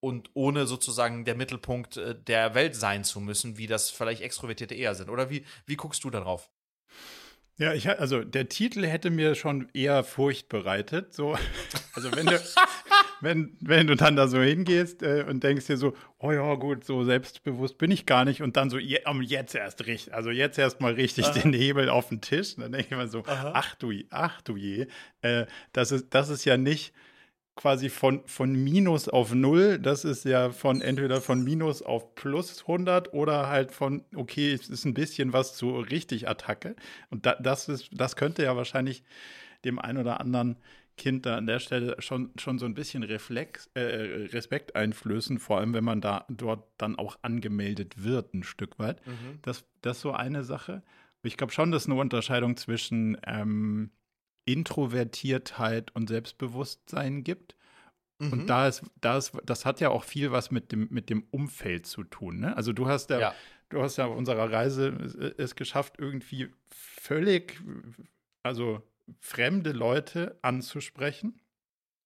und ohne sozusagen der Mittelpunkt äh, der Welt sein zu müssen, wie das vielleicht Extrovertierte eher sind. Oder wie, wie guckst du darauf? Ja, ich, also der Titel hätte mir schon eher Furcht bereitet. So, also wenn du, wenn, wenn du dann da so hingehst äh, und denkst dir so, oh ja, gut, so selbstbewusst bin ich gar nicht und dann so, je, um, jetzt erst richtig, also jetzt erst mal richtig Aha. den Hebel auf den Tisch. Und dann denke ich mir so, Aha. ach du, ach du je, äh, das, ist, das ist ja nicht quasi von, von Minus auf Null, das ist ja von entweder von Minus auf Plus 100 oder halt von, okay, es ist ein bisschen was zu richtig Attacke. Und da, das, ist, das könnte ja wahrscheinlich dem einen oder anderen Kind da an der Stelle schon, schon so ein bisschen Reflex, äh, Respekt einflößen, vor allem wenn man da dort dann auch angemeldet wird, ein Stück weit. Mhm. Das, das ist so eine Sache. Ich glaube schon, dass eine Unterscheidung zwischen ähm, Introvertiertheit und Selbstbewusstsein gibt. Mhm. Und da ist, da ist, das hat ja auch viel was mit dem, mit dem Umfeld zu tun. Ne? Also du hast ja, ja, du hast ja auf unserer Reise es geschafft, irgendwie völlig, also fremde Leute anzusprechen.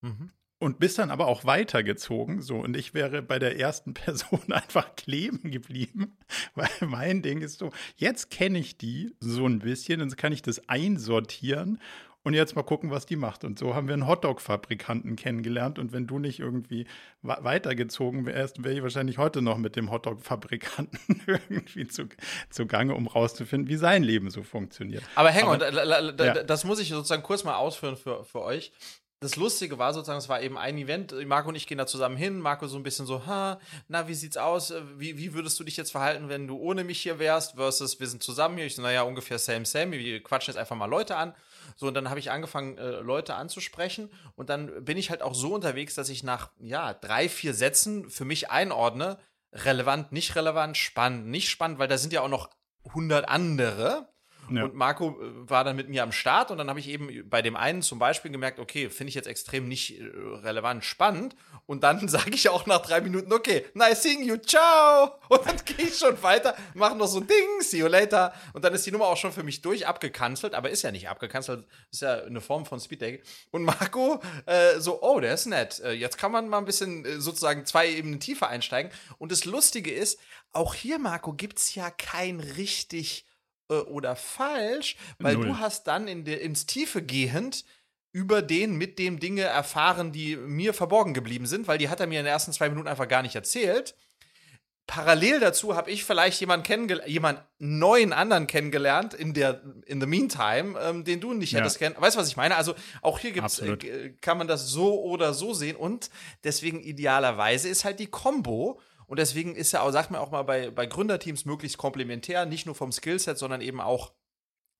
Mhm. und bist dann aber auch weitergezogen. So, und ich wäre bei der ersten Person einfach kleben geblieben, weil mein Ding ist so, jetzt kenne ich die so ein bisschen, dann kann ich das einsortieren und jetzt mal gucken, was die macht. Und so haben wir einen Hotdog-Fabrikanten kennengelernt. Und wenn du nicht irgendwie weitergezogen wärst, wäre ich wahrscheinlich heute noch mit dem Hotdog-Fabrikanten irgendwie zu, zugange, um rauszufinden, wie sein Leben so funktioniert. Aber hang on, ja. das muss ich sozusagen kurz mal ausführen für, für euch das Lustige war sozusagen, es war eben ein Event, Marco und ich gehen da zusammen hin, Marco so ein bisschen so, ha, na, wie sieht's aus, wie, wie würdest du dich jetzt verhalten, wenn du ohne mich hier wärst, versus wir sind zusammen hier, ich so, naja, ungefähr same, same, wir quatschen jetzt einfach mal Leute an, so, und dann habe ich angefangen, äh, Leute anzusprechen. Und dann bin ich halt auch so unterwegs, dass ich nach, ja, drei, vier Sätzen für mich einordne, relevant, nicht relevant, spannend, nicht spannend, weil da sind ja auch noch 100 andere, ja. Und Marco äh, war dann mit mir am Start und dann habe ich eben bei dem einen zum Beispiel gemerkt, okay, finde ich jetzt extrem nicht äh, relevant spannend. Und dann sage ich auch nach drei Minuten, okay, nice seeing you, ciao. Und dann gehe ich schon weiter, mache noch so ein Ding, see you later. Und dann ist die Nummer auch schon für mich durch abgekanzelt, aber ist ja nicht abgekanzelt, ist ja eine Form von Speeddating. Und Marco äh, so, oh, der ist nett. Äh, jetzt kann man mal ein bisschen sozusagen zwei Ebenen tiefer einsteigen. Und das Lustige ist, auch hier, Marco, gibt es ja kein richtig äh, oder falsch, weil Null. du hast dann in de, ins Tiefe gehend über den mit dem Dinge erfahren, die mir verborgen geblieben sind, weil die hat er mir in den ersten zwei Minuten einfach gar nicht erzählt. Parallel dazu habe ich vielleicht jemanden kennengelernt, jemand neuen anderen kennengelernt in der in the meantime, ähm, den du nicht ja. hättest kennen. Weißt du, was ich meine? Also auch hier gibt's, äh, kann man das so oder so sehen und deswegen idealerweise ist halt die Combo und deswegen ist ja auch, sagt man auch mal, bei, bei Gründerteams möglichst komplementär, nicht nur vom Skillset, sondern eben auch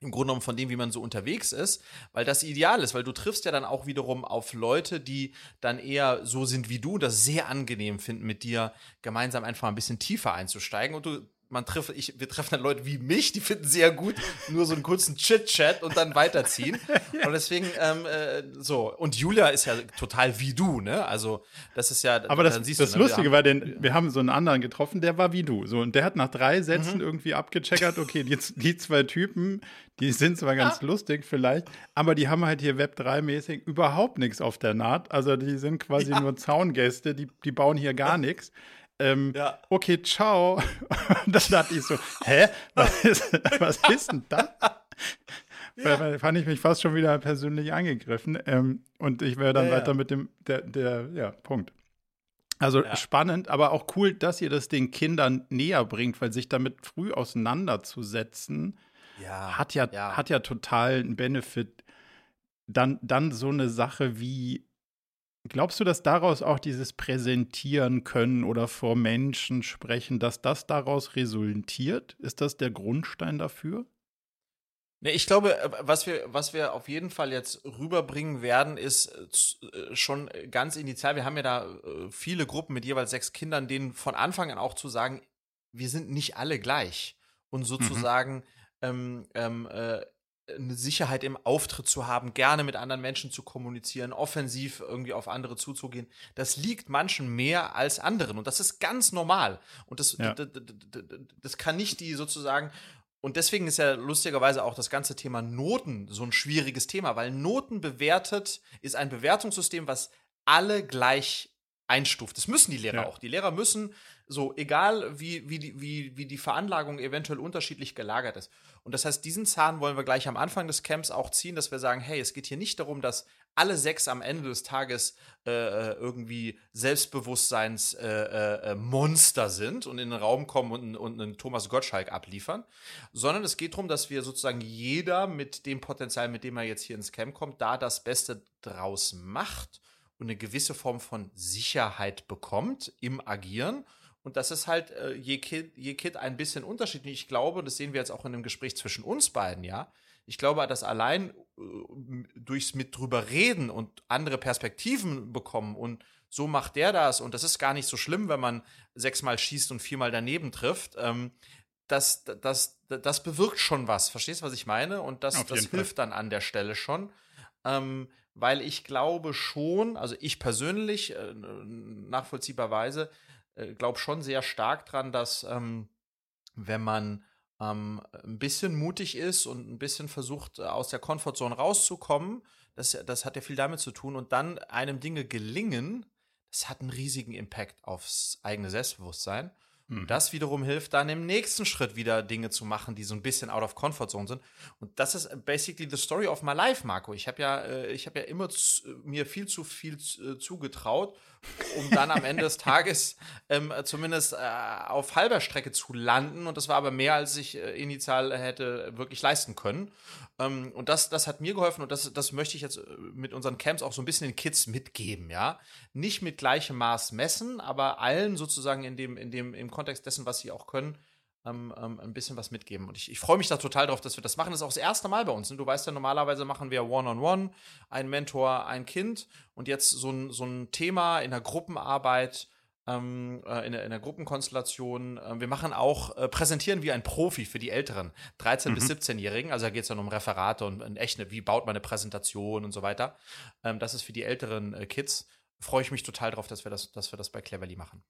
im Grunde genommen von dem, wie man so unterwegs ist, weil das ideal ist, weil du triffst ja dann auch wiederum auf Leute, die dann eher so sind wie du, das sehr angenehm finden, mit dir gemeinsam einfach ein bisschen tiefer einzusteigen. Und du man trifft, ich, wir treffen dann Leute wie mich, die finden sehr gut, nur so einen kurzen Chit-Chat und dann weiterziehen. ja. Und deswegen, ähm, äh, so. Und Julia ist ja total wie du, ne? Also, das ist ja. Aber das, das du, ne? Lustige war, denn wir haben so einen anderen getroffen, der war wie du. So, und der hat nach drei Sätzen mhm. irgendwie abgecheckert, okay, die, die zwei Typen, die sind zwar ganz ja. lustig vielleicht, aber die haben halt hier Web 3-mäßig überhaupt nichts auf der Naht. Also, die sind quasi ja. nur Zaungäste, die, die bauen hier gar nichts. Ähm, ja. Okay, ciao. Und dann dachte ich so, hä? Was ist, was ist denn das? Ja. Fand ich mich fast schon wieder persönlich angegriffen. Ähm, und ich wäre dann ja, weiter mit dem, der, der, ja, Punkt. Also spannend, aber auch cool, dass ihr das den Kindern näher bringt, weil sich damit früh auseinanderzusetzen, hat ja, ja, hat ja total einen Benefit. Dann, dann so eine Sache wie Glaubst du, dass daraus auch dieses Präsentieren können oder vor Menschen sprechen, dass das daraus resultiert? Ist das der Grundstein dafür? Nee, ich glaube, äh, was wir, was wir auf jeden Fall jetzt rüberbringen werden, ist äh, schon ganz initial. Wir haben ja da äh, viele Gruppen mit jeweils sechs Kindern, denen von Anfang an auch zu sagen, wir sind nicht alle gleich. Und mhm. sozusagen mhm. ähm, ähm, äh, eine Sicherheit im Auftritt zu haben, gerne mit anderen Menschen zu kommunizieren, offensiv irgendwie auf andere zuzugehen, das liegt manchen mehr als anderen. Und das ist ganz normal. Und das, ja. das, das, kann nicht die sozusagen. Und deswegen ist ja lustigerweise auch das ganze Thema Noten so ein schwieriges Thema, weil Noten bewertet ist ein Bewertungssystem, was alle gleich einstuft. Das müssen die Lehrer ja. auch. Die Lehrer müssen so, egal wie, wie, die, wie, wie die Veranlagung eventuell unterschiedlich gelagert ist. Und das heißt, diesen Zahn wollen wir gleich am Anfang des Camps auch ziehen, dass wir sagen, hey, es geht hier nicht darum, dass alle sechs am Ende des Tages äh, äh irgendwie Selbstbewusstseinsmonster äh, äh, sind und in den Raum kommen und, und einen Thomas Gottschalk abliefern, sondern es geht darum, dass wir sozusagen jeder mit dem Potenzial, mit dem er jetzt hier ins Camp kommt, da das Beste draus macht und eine gewisse Form von Sicherheit bekommt im Agieren und das ist halt äh, je, Kid, je Kid ein bisschen unterschiedlich. Ich glaube, und das sehen wir jetzt auch in dem Gespräch zwischen uns beiden, ja. Ich glaube, dass allein äh, durchs mit drüber reden und andere Perspektiven bekommen und so macht der das und das ist gar nicht so schlimm, wenn man sechsmal schießt und viermal daneben trifft. Ähm, das, das, das bewirkt schon was. Verstehst du, was ich meine? Und das, das hilft Fall. dann an der Stelle schon. Ähm, weil ich glaube schon, also ich persönlich, äh, nachvollziehbarweise, äh, glaube schon sehr stark dran, dass ähm, wenn man ähm, ein bisschen mutig ist und ein bisschen versucht, äh, aus der Komfortzone rauszukommen, das, das hat ja viel damit zu tun. Und dann einem Dinge gelingen, das hat einen riesigen Impact aufs eigene Selbstbewusstsein. Mhm. das wiederum hilft dann im nächsten Schritt wieder Dinge zu machen, die so ein bisschen out of comfort zone sind. Und das ist basically the story of my life, Marco. Ich habe ja, äh, ich habe ja immer zu, mir viel zu viel zugetraut, um dann am Ende des Tages ähm, zumindest äh, auf halber Strecke zu landen. Und das war aber mehr, als ich äh, initial hätte wirklich leisten können. Ähm, und das, das hat mir geholfen und das, das möchte ich jetzt äh, mit unseren Camps auch so ein bisschen den Kids mitgeben, ja. Nicht mit gleichem Maß messen, aber allen sozusagen in dem, in dem, im Kontext dessen, was sie auch können, ähm, ähm, ein bisschen was mitgeben. Und ich, ich freue mich da total drauf, dass wir das machen. Das ist auch das erste Mal bei uns. Ne? Du weißt ja, normalerweise machen wir One-on-One, -on -one, ein Mentor, ein Kind und jetzt so ein, so ein Thema in der Gruppenarbeit ähm, äh, in, der, in der Gruppenkonstellation. Äh, wir machen auch, äh, präsentieren wie ein Profi für die älteren 13- mhm. bis 17-Jährigen. Also da geht es dann um Referate und, und echt, wie baut man eine Präsentation und so weiter. Ähm, das ist für die älteren äh, Kids. Freue ich mich total drauf, dass wir das, dass wir das bei Cleverly machen.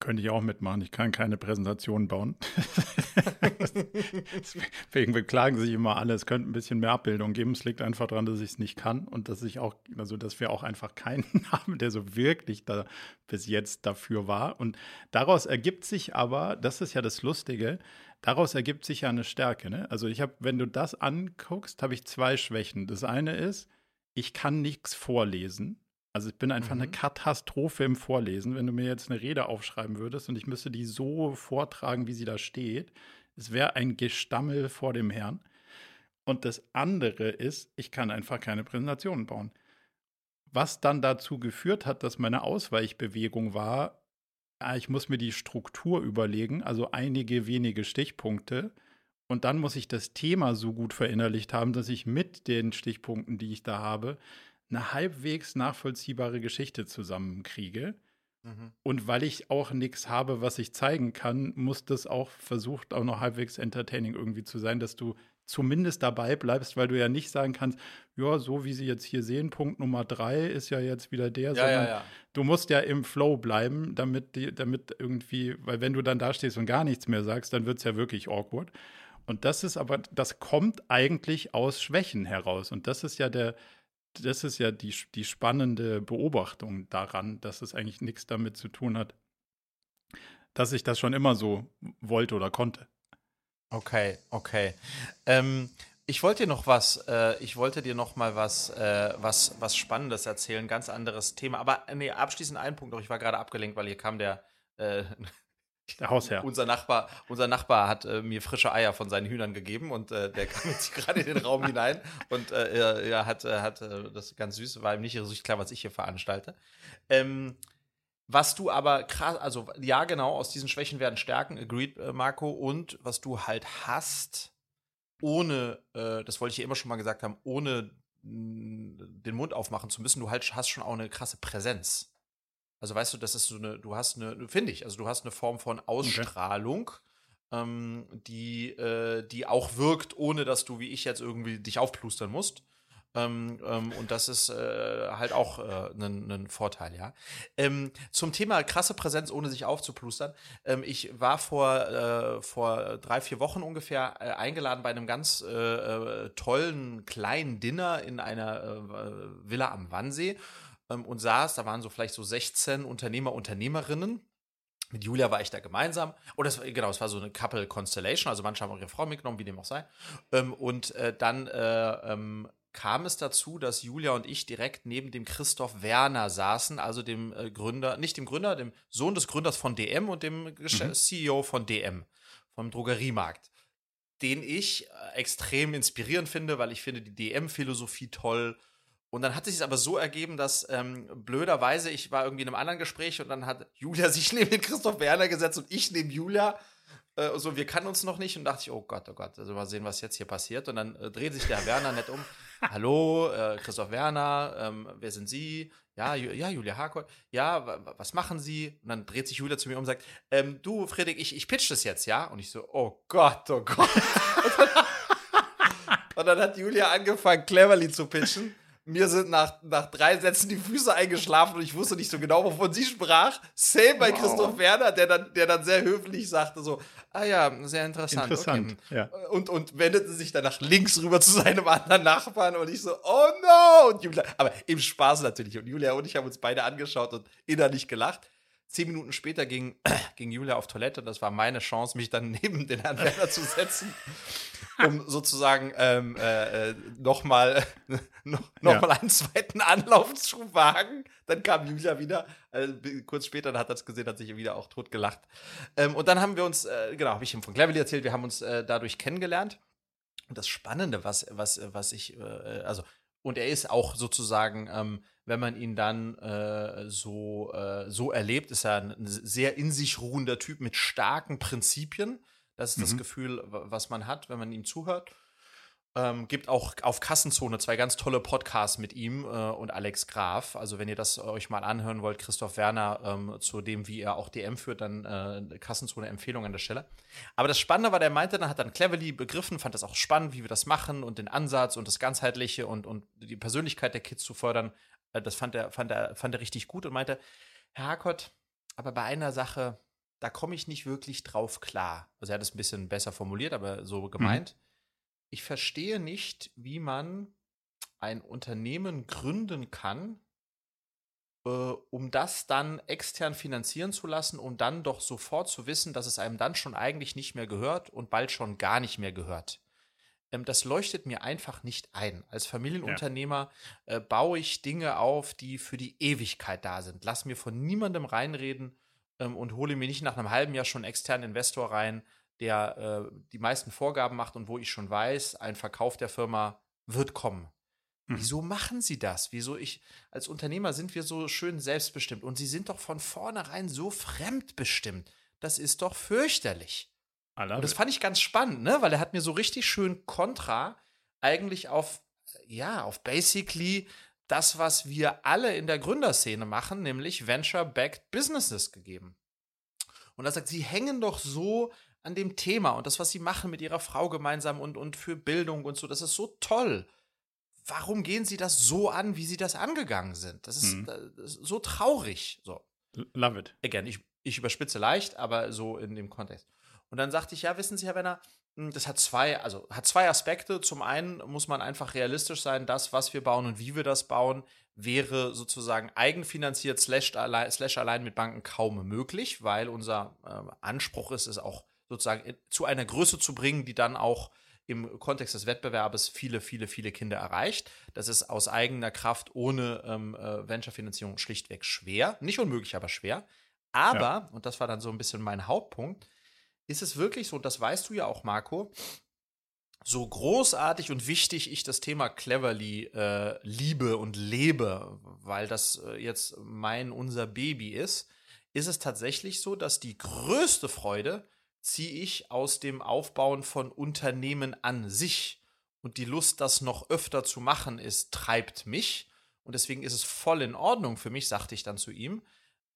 Könnte ich auch mitmachen. Ich kann keine Präsentation bauen. Deswegen beklagen sich immer alle, es könnte ein bisschen mehr Abbildung geben. Es liegt einfach daran, dass ich es nicht kann und dass ich auch, also dass wir auch einfach keinen haben, der so wirklich da bis jetzt dafür war. Und daraus ergibt sich aber, das ist ja das Lustige, daraus ergibt sich ja eine Stärke. Ne? Also ich habe, wenn du das anguckst, habe ich zwei Schwächen. Das eine ist, ich kann nichts vorlesen. Also ich bin einfach mhm. eine Katastrophe im Vorlesen. Wenn du mir jetzt eine Rede aufschreiben würdest und ich müsste die so vortragen, wie sie da steht, es wäre ein Gestammel vor dem Herrn. Und das andere ist, ich kann einfach keine Präsentationen bauen. Was dann dazu geführt hat, dass meine Ausweichbewegung war, ah, ich muss mir die Struktur überlegen, also einige wenige Stichpunkte. Und dann muss ich das Thema so gut verinnerlicht haben, dass ich mit den Stichpunkten, die ich da habe, eine halbwegs nachvollziehbare Geschichte zusammenkriege. Mhm. Und weil ich auch nichts habe, was ich zeigen kann, muss das auch versucht, auch noch halbwegs entertaining irgendwie zu sein, dass du zumindest dabei bleibst, weil du ja nicht sagen kannst, ja, so wie sie jetzt hier sehen, Punkt Nummer drei ist ja jetzt wieder der, ja, sondern ja, ja. du musst ja im Flow bleiben, damit, die, damit irgendwie, weil wenn du dann da stehst und gar nichts mehr sagst, dann wird es ja wirklich awkward. Und das ist aber, das kommt eigentlich aus Schwächen heraus. Und das ist ja der, das ist ja die, die spannende Beobachtung daran, dass es eigentlich nichts damit zu tun hat, dass ich das schon immer so wollte oder konnte. Okay, okay. Ähm, ich wollte dir noch was, äh, ich wollte dir noch mal was, äh, was, was Spannendes erzählen, ganz anderes Thema. Aber äh, nee, abschließend einen Punkt noch. Ich war gerade abgelenkt, weil hier kam der, äh, der Hausherr. Unser Nachbar, unser Nachbar hat äh, mir frische Eier von seinen Hühnern gegeben und äh, der kam jetzt gerade in den Raum hinein und äh, er, er, hat, äh, hat äh, das ganz süß, war ihm nicht so klar, was ich hier veranstalte. Ähm, was du aber krass, also ja, genau, aus diesen Schwächen werden Stärken, agreed, äh, Marco, und was du halt hast, ohne, das wollte ich ja immer schon mal gesagt haben, ohne den Mund aufmachen zu müssen, du halt hast schon auch eine krasse Präsenz. Also weißt du, das ist so eine, du hast eine, finde ich, also du hast eine Form von Ausstrahlung, okay. ähm, die, äh, die auch wirkt, ohne dass du, wie ich jetzt irgendwie dich aufplustern musst. Ähm, ähm, und das ist äh, halt auch ein äh, Vorteil, ja. Ähm, zum Thema krasse Präsenz, ohne sich aufzuplustern. Ähm, ich war vor, äh, vor drei, vier Wochen ungefähr äh, eingeladen bei einem ganz äh, äh, tollen kleinen Dinner in einer Villa am Wannsee ähm, und saß, da waren so vielleicht so 16 Unternehmer, Unternehmerinnen. Mit Julia war ich da gemeinsam. Oder es, genau, es war so eine Couple Constellation, also manche haben auch ihre Frau mitgenommen, wie dem auch sei. Ähm, und äh, dann äh, ähm, kam es dazu, dass Julia und ich direkt neben dem Christoph Werner saßen, also dem äh, Gründer, nicht dem Gründer, dem Sohn des Gründers von DM und dem mhm. CEO von DM, vom Drogeriemarkt, den ich äh, extrem inspirierend finde, weil ich finde die DM-Philosophie toll und dann hat sich es aber so ergeben, dass ähm, blöderweise, ich war irgendwie in einem anderen Gespräch und dann hat Julia sich neben den Christoph Werner gesetzt und ich neben Julia. Äh, so, wir kannten uns noch nicht und dachte ich, oh Gott, oh Gott, also mal sehen, was jetzt hier passiert. Und dann äh, dreht sich der Werner nett um. Hallo, äh, Christoph Werner, ähm, wer sind Sie? Ja, Ju ja, Julia Harkort. Ja, was machen Sie? Und dann dreht sich Julia zu mir um und sagt, ähm, du, Friedrich, ich, ich pitch das jetzt, ja? Und ich so, oh Gott, oh Gott. und dann hat Julia angefangen, Cleverly zu pitchen. Mir sind nach, nach drei Sätzen die Füße eingeschlafen und ich wusste nicht so genau, wovon sie sprach. Same bei wow. Christoph Werner, der dann, der dann sehr höflich sagte so, ah ja, sehr interessant. Interessant, okay. ja. Und, und wendete sich dann nach links rüber zu seinem anderen Nachbarn und ich so, oh no! Und Julia, aber im Spaß natürlich. Und Julia und ich haben uns beide angeschaut und innerlich gelacht. Zehn Minuten später ging, ging Julia auf Toilette. Das war meine Chance, mich dann neben den Herrn Werner zu setzen, um sozusagen ähm, äh, äh nochmal noch, noch ja. mal einen zweiten Anlauf zu wagen. Dann kam Julia wieder. Äh, kurz später hat er es gesehen, hat sich wieder auch tot gelacht. Ähm, und dann haben wir uns, äh, genau, habe ich ihm von Cleverly erzählt, wir haben uns äh, dadurch kennengelernt. Und das Spannende, was, was, was ich, äh, also, und er ist auch sozusagen ähm, wenn man ihn dann äh, so, äh, so erlebt, ist er ein sehr in sich ruhender Typ mit starken Prinzipien. Das ist mhm. das Gefühl, was man hat, wenn man ihm zuhört. Ähm, gibt auch auf Kassenzone zwei ganz tolle Podcasts mit ihm äh, und Alex Graf. Also wenn ihr das euch mal anhören wollt, Christoph Werner, ähm, zu dem, wie er auch DM führt, dann äh, Kassenzone Empfehlung an der Stelle. Aber das Spannende war, der meinte, dann hat dann Cleverly begriffen, fand das auch spannend, wie wir das machen und den Ansatz und das Ganzheitliche und, und die Persönlichkeit der Kids zu fördern. Äh, das fand er, fand, er, fand er richtig gut und meinte, Herr Harkott, aber bei einer Sache, da komme ich nicht wirklich drauf klar. Also er hat es ein bisschen besser formuliert, aber so gemeint. Mhm. Ich verstehe nicht, wie man ein Unternehmen gründen kann, äh, um das dann extern finanzieren zu lassen, um dann doch sofort zu wissen, dass es einem dann schon eigentlich nicht mehr gehört und bald schon gar nicht mehr gehört ähm, das leuchtet mir einfach nicht ein. Als Familienunternehmer ja. äh, baue ich Dinge auf, die für die Ewigkeit da sind. Lass mir von niemandem reinreden ähm, und hole mir nicht nach einem halben Jahr schon einen externen Investor rein, der äh, die meisten Vorgaben macht und wo ich schon weiß, ein Verkauf der Firma wird kommen. Mhm. Wieso machen sie das? Wieso ich, als Unternehmer sind wir so schön selbstbestimmt und sie sind doch von vornherein so fremdbestimmt. Das ist doch fürchterlich. Und das fand ich ganz spannend, ne? Weil er hat mir so richtig schön kontra eigentlich auf, ja, auf basically das, was wir alle in der Gründerszene machen, nämlich Venture-Backed Businesses gegeben. Und er sagt, sie hängen doch so an dem Thema und das, was sie machen mit ihrer Frau gemeinsam und, und für Bildung und so, das ist so toll. Warum gehen sie das so an, wie sie das angegangen sind? Das ist, mhm. das ist so traurig. So. Love it. Again, ich, ich überspitze leicht, aber so in dem Kontext. Und dann sagte ich, ja, wissen Sie, Herr Wenner, hm, das hat zwei, also hat zwei Aspekte. Zum einen muss man einfach realistisch sein, das, was wir bauen und wie wir das bauen, wäre sozusagen eigenfinanziert slash allein, slash allein mit Banken kaum möglich, weil unser äh, Anspruch ist, es auch sozusagen zu einer Größe zu bringen, die dann auch im Kontext des Wettbewerbes viele, viele, viele Kinder erreicht. Das ist aus eigener Kraft ohne ähm, äh, Venture-Finanzierung schlichtweg schwer. Nicht unmöglich, aber schwer. Aber, ja. und das war dann so ein bisschen mein Hauptpunkt, ist es wirklich so, und das weißt du ja auch, Marco, so großartig und wichtig ich das Thema Cleverly äh, liebe und lebe, weil das äh, jetzt mein, unser Baby ist, ist es tatsächlich so, dass die größte Freude ziehe ich aus dem Aufbauen von Unternehmen an sich. Und die Lust, das noch öfter zu machen, ist, treibt mich. Und deswegen ist es voll in Ordnung für mich, sagte ich dann zu ihm,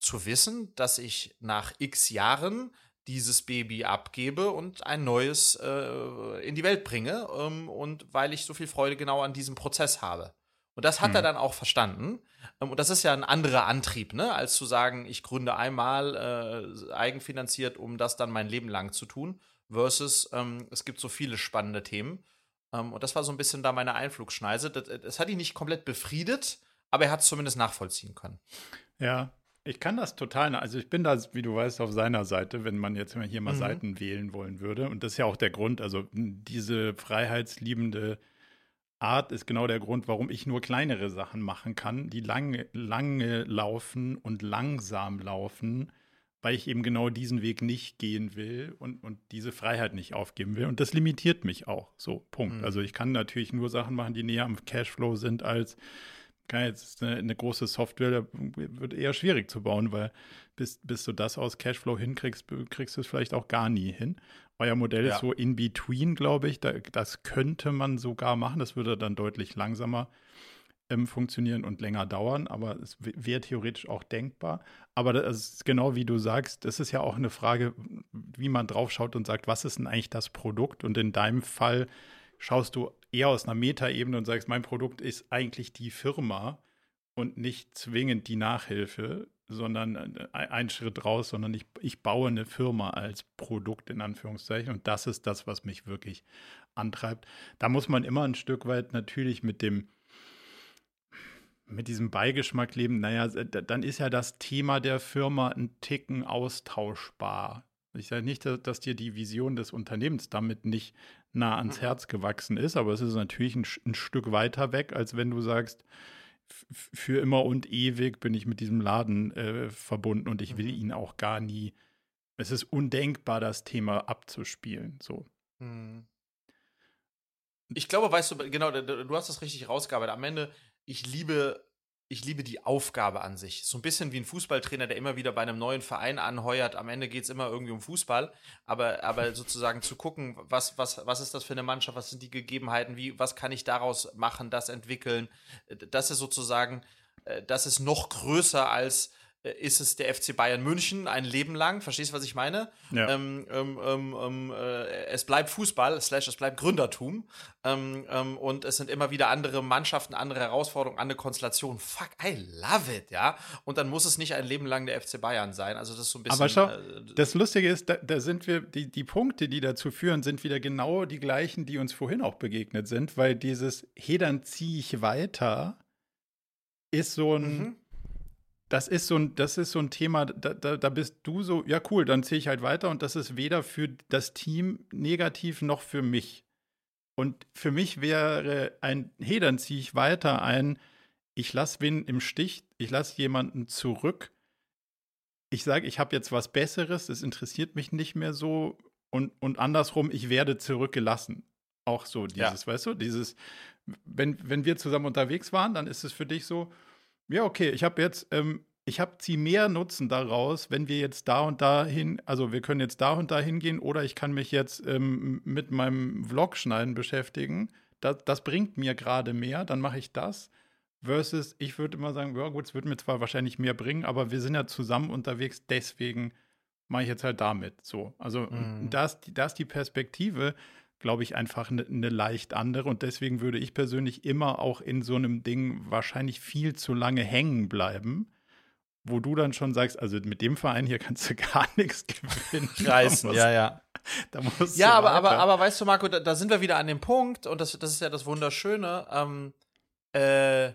zu wissen, dass ich nach x Jahren dieses Baby abgebe und ein neues äh, in die Welt bringe ähm, und weil ich so viel Freude genau an diesem Prozess habe. Und das hat mhm. er dann auch verstanden. Ähm, und das ist ja ein anderer Antrieb, ne, als zu sagen, ich gründe einmal äh, eigenfinanziert, um das dann mein Leben lang zu tun, versus ähm, es gibt so viele spannende Themen. Ähm, und das war so ein bisschen da meine Einflugschneise. Das, das hat ihn nicht komplett befriedet, aber er hat es zumindest nachvollziehen können. Ja, ich kann das total, also ich bin da, wie du weißt, auf seiner Seite, wenn man jetzt hier mal mhm. Seiten wählen wollen würde. Und das ist ja auch der Grund, also diese freiheitsliebende Art ist genau der Grund, warum ich nur kleinere Sachen machen kann, die lange, lange laufen und langsam laufen, weil ich eben genau diesen Weg nicht gehen will und, und diese Freiheit nicht aufgeben will. Und das limitiert mich auch. So, Punkt. Mhm. Also ich kann natürlich nur Sachen machen, die näher am Cashflow sind als jetzt eine, eine, große Software, wird eher schwierig zu bauen, weil bis, bis du das aus Cashflow hinkriegst, kriegst du es vielleicht auch gar nie hin. Euer Modell ja. ist so in between, glaube ich. Da, das könnte man sogar machen. Das würde dann deutlich langsamer ähm, funktionieren und länger dauern, aber es wäre theoretisch auch denkbar. Aber das ist genau wie du sagst, das ist ja auch eine Frage, wie man draufschaut und sagt, was ist denn eigentlich das Produkt? Und in deinem Fall schaust du eher aus einer Metaebene und sagst, mein Produkt ist eigentlich die Firma und nicht zwingend die Nachhilfe, sondern äh, ein Schritt raus, sondern ich, ich baue eine Firma als Produkt in Anführungszeichen und das ist das, was mich wirklich antreibt. Da muss man immer ein Stück weit natürlich mit dem mit diesem Beigeschmack leben, naja, dann ist ja das Thema der Firma ein Ticken austauschbar. Ich sage nicht, dass dir die Vision des Unternehmens damit nicht nah ans mhm. Herz gewachsen ist, aber es ist natürlich ein, ein Stück weiter weg, als wenn du sagst, für immer und ewig bin ich mit diesem Laden äh, verbunden und ich will mhm. ihn auch gar nie. Es ist undenkbar, das Thema abzuspielen. So. Mhm. Ich glaube, weißt du, genau, du hast das richtig rausgearbeitet. Am Ende, ich liebe ich liebe die Aufgabe an sich. So ein bisschen wie ein Fußballtrainer, der immer wieder bei einem neuen Verein anheuert. Am Ende geht es immer irgendwie um Fußball. Aber, aber sozusagen zu gucken, was, was, was ist das für eine Mannschaft, was sind die Gegebenheiten, wie, was kann ich daraus machen, das entwickeln. Das ist sozusagen, äh, das ist noch größer als äh, ist es der FC Bayern München ein Leben lang. Verstehst du, was ich meine? Ja. Ähm, ähm, ähm, ähm äh, es bleibt Fußball, slash, es bleibt Gründertum. Ähm, ähm, und es sind immer wieder andere Mannschaften, andere Herausforderungen, andere Konstellationen. Fuck, I love it, ja. Und dann muss es nicht ein Leben lang der FC Bayern sein. Also, das ist so ein bisschen. Aber schau, äh, das Lustige ist, da, da, sind wir, die, die Punkte, die dazu führen, sind wieder genau die gleichen, die uns vorhin auch begegnet sind, weil dieses, hey, dann ziehe ich weiter, ist so ein. Mhm das ist so ein, das ist so ein Thema, da, da, da bist du so, ja cool, dann ziehe ich halt weiter und das ist weder für das Team negativ noch für mich. Und für mich wäre ein, hey, dann ziehe ich weiter ein, ich lasse wen im Stich, ich lasse jemanden zurück. Ich sage, ich habe jetzt was Besseres, das interessiert mich nicht mehr so. Und, und andersrum, ich werde zurückgelassen. Auch so, dieses, ja. weißt du, dieses, wenn, wenn wir zusammen unterwegs waren, dann ist es für dich so, ja, okay, ich habe jetzt, ähm, ich habe sie mehr Nutzen daraus, wenn wir jetzt da und da hin, also wir können jetzt da und da hingehen oder ich kann mich jetzt ähm, mit meinem Vlog schneiden beschäftigen. Das, das bringt mir gerade mehr, dann mache ich das. Versus, ich würde immer sagen, ja gut, es wird mir zwar wahrscheinlich mehr bringen, aber wir sind ja zusammen unterwegs, deswegen mache ich jetzt halt damit. So, also mhm. da, ist, da ist die Perspektive glaube ich, einfach eine ne leicht andere. Und deswegen würde ich persönlich immer auch in so einem Ding wahrscheinlich viel zu lange hängen bleiben, wo du dann schon sagst, also mit dem Verein hier kannst du gar nichts gewinnen. Reißen, ja, ja. ja, aber, aber, aber weißt du, Marco, da, da, sind wir wieder an dem Punkt, und das, das ist ja das Wunderschöne, ähm, äh,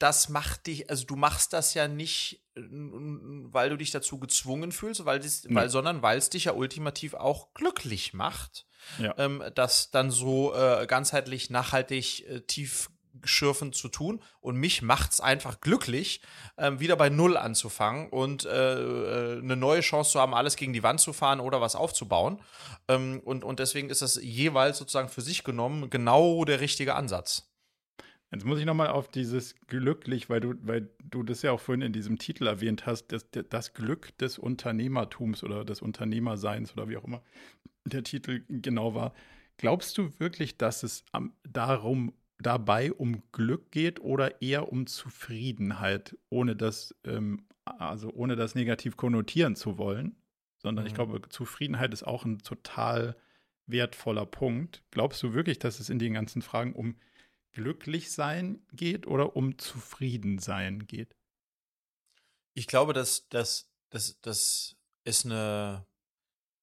das macht dich, also du machst das ja nicht, weil du dich dazu gezwungen fühlst, weil, dies, weil sondern weil es dich ja ultimativ auch glücklich macht ja. ähm, das dann so äh, ganzheitlich, nachhaltig, äh, tief schürfend zu tun. Und mich macht es einfach glücklich, ähm, wieder bei Null anzufangen und äh, äh, eine neue Chance zu haben, alles gegen die Wand zu fahren oder was aufzubauen. Ähm, und, und deswegen ist das jeweils sozusagen für sich genommen genau der richtige Ansatz. Jetzt muss ich nochmal auf dieses glücklich, weil du, weil du das ja auch vorhin in diesem Titel erwähnt hast, das, das Glück des Unternehmertums oder des Unternehmerseins oder wie auch immer der Titel genau war. Glaubst du wirklich, dass es darum dabei um Glück geht oder eher um Zufriedenheit, ohne das, ähm, also ohne das negativ konnotieren zu wollen? Sondern mhm. ich glaube, Zufriedenheit ist auch ein total wertvoller Punkt. Glaubst du wirklich, dass es in den ganzen Fragen um glücklich sein geht oder um zufrieden sein geht? Ich glaube, dass das, das, das ist eine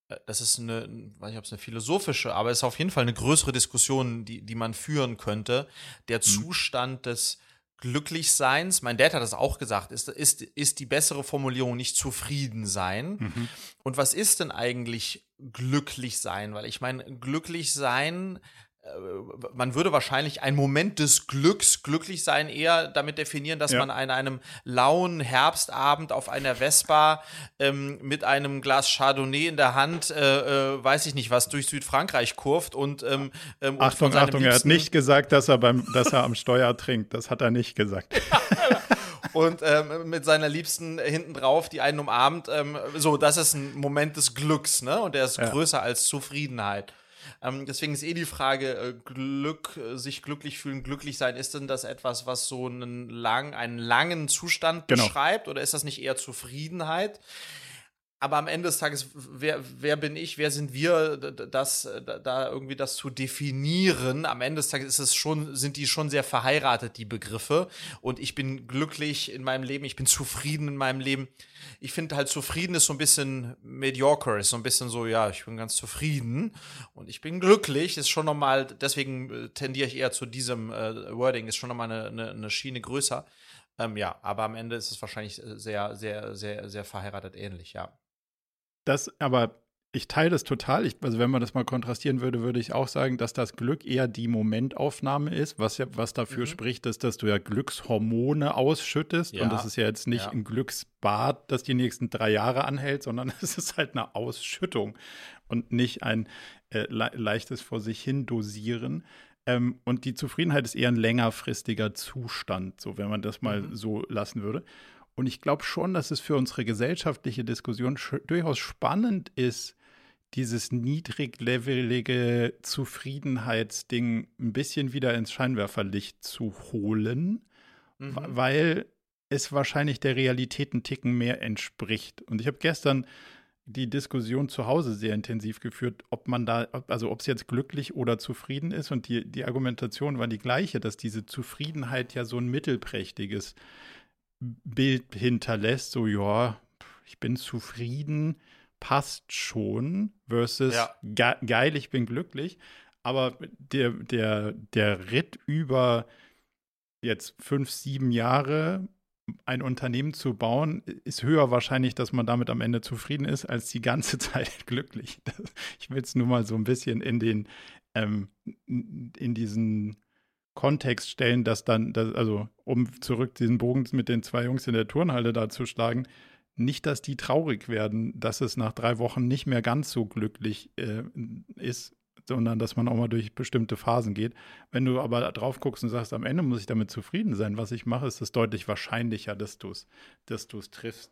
äh, das ist eine, weiß nicht, ob es eine philosophische, aber es ist auf jeden Fall eine größere Diskussion, die, die man führen könnte. Der mhm. Zustand des Glücklichseins, mein Dad hat das auch gesagt, ist, ist, ist die bessere Formulierung nicht zufrieden sein. Mhm. Und was ist denn eigentlich glücklich sein? Weil ich meine, glücklich sein man würde wahrscheinlich einen Moment des Glücks, glücklich sein, eher damit definieren, dass ja. man an einem lauen Herbstabend auf einer Vespa ähm, mit einem Glas Chardonnay in der Hand, äh, äh, weiß ich nicht was, durch Südfrankreich kurft und ähm, ähm, Achtung, und Achtung, er hat nicht gesagt, dass er beim, dass er am Steuer trinkt. Das hat er nicht gesagt. und ähm, mit seiner Liebsten hinten drauf, die einen umarmt. Ähm, so, das ist ein Moment des Glücks, ne? Und der ist ja. größer als Zufriedenheit. Ähm, deswegen ist eh die Frage, äh, Glück, äh, sich glücklich fühlen, glücklich sein, ist denn das etwas, was so einen, lang, einen langen Zustand genau. beschreibt oder ist das nicht eher Zufriedenheit? Aber am Ende des Tages, wer, wer bin ich, wer sind wir, das, da irgendwie das zu definieren? Am Ende des Tages ist es schon, sind die schon sehr verheiratet, die Begriffe. Und ich bin glücklich in meinem Leben, ich bin zufrieden in meinem Leben. Ich finde halt zufrieden ist so ein bisschen mediocre, ist so ein bisschen so, ja, ich bin ganz zufrieden und ich bin glücklich, ist schon nochmal, deswegen äh, tendiere ich eher zu diesem äh, Wording, ist schon nochmal eine, eine, eine Schiene größer. Ähm, ja, aber am Ende ist es wahrscheinlich äh, sehr, sehr, sehr, sehr verheiratet ähnlich, ja. Das, aber ich teile das total. Ich, also wenn man das mal kontrastieren würde, würde ich auch sagen, dass das Glück eher die Momentaufnahme ist, was ja, was dafür mhm. spricht, ist, dass du ja Glückshormone ausschüttest. Ja. Und das ist ja jetzt nicht ja. ein Glücksbad, das die nächsten drei Jahre anhält, sondern es ist halt eine Ausschüttung und nicht ein äh, le leichtes vor sich hin dosieren. Ähm, und die Zufriedenheit ist eher ein längerfristiger Zustand, so wenn man das mal mhm. so lassen würde. Und ich glaube schon, dass es für unsere gesellschaftliche Diskussion durchaus spannend ist, dieses niedriglevelige Zufriedenheitsding ein bisschen wieder ins Scheinwerferlicht zu holen, mhm. weil es wahrscheinlich der Realität einen Ticken mehr entspricht. Und ich habe gestern die Diskussion zu Hause sehr intensiv geführt, ob man da, also ob es jetzt glücklich oder zufrieden ist. Und die, die Argumentation war die gleiche, dass diese Zufriedenheit ja so ein mittelprächtiges Bild hinterlässt, so ja, ich bin zufrieden, passt schon, versus ja. ge geil, ich bin glücklich. Aber der, der, der Ritt über jetzt fünf, sieben Jahre ein Unternehmen zu bauen, ist höher wahrscheinlich, dass man damit am Ende zufrieden ist, als die ganze Zeit glücklich. Ich will es nur mal so ein bisschen in den, ähm, in diesen Kontext stellen, dass dann, dass, also um zurück diesen Bogen mit den zwei Jungs in der Turnhalle da zu schlagen, nicht, dass die traurig werden, dass es nach drei Wochen nicht mehr ganz so glücklich äh, ist, sondern dass man auch mal durch bestimmte Phasen geht. Wenn du aber drauf guckst und sagst, am Ende muss ich damit zufrieden sein, was ich mache, ist es deutlich wahrscheinlicher, dass du es dass triffst.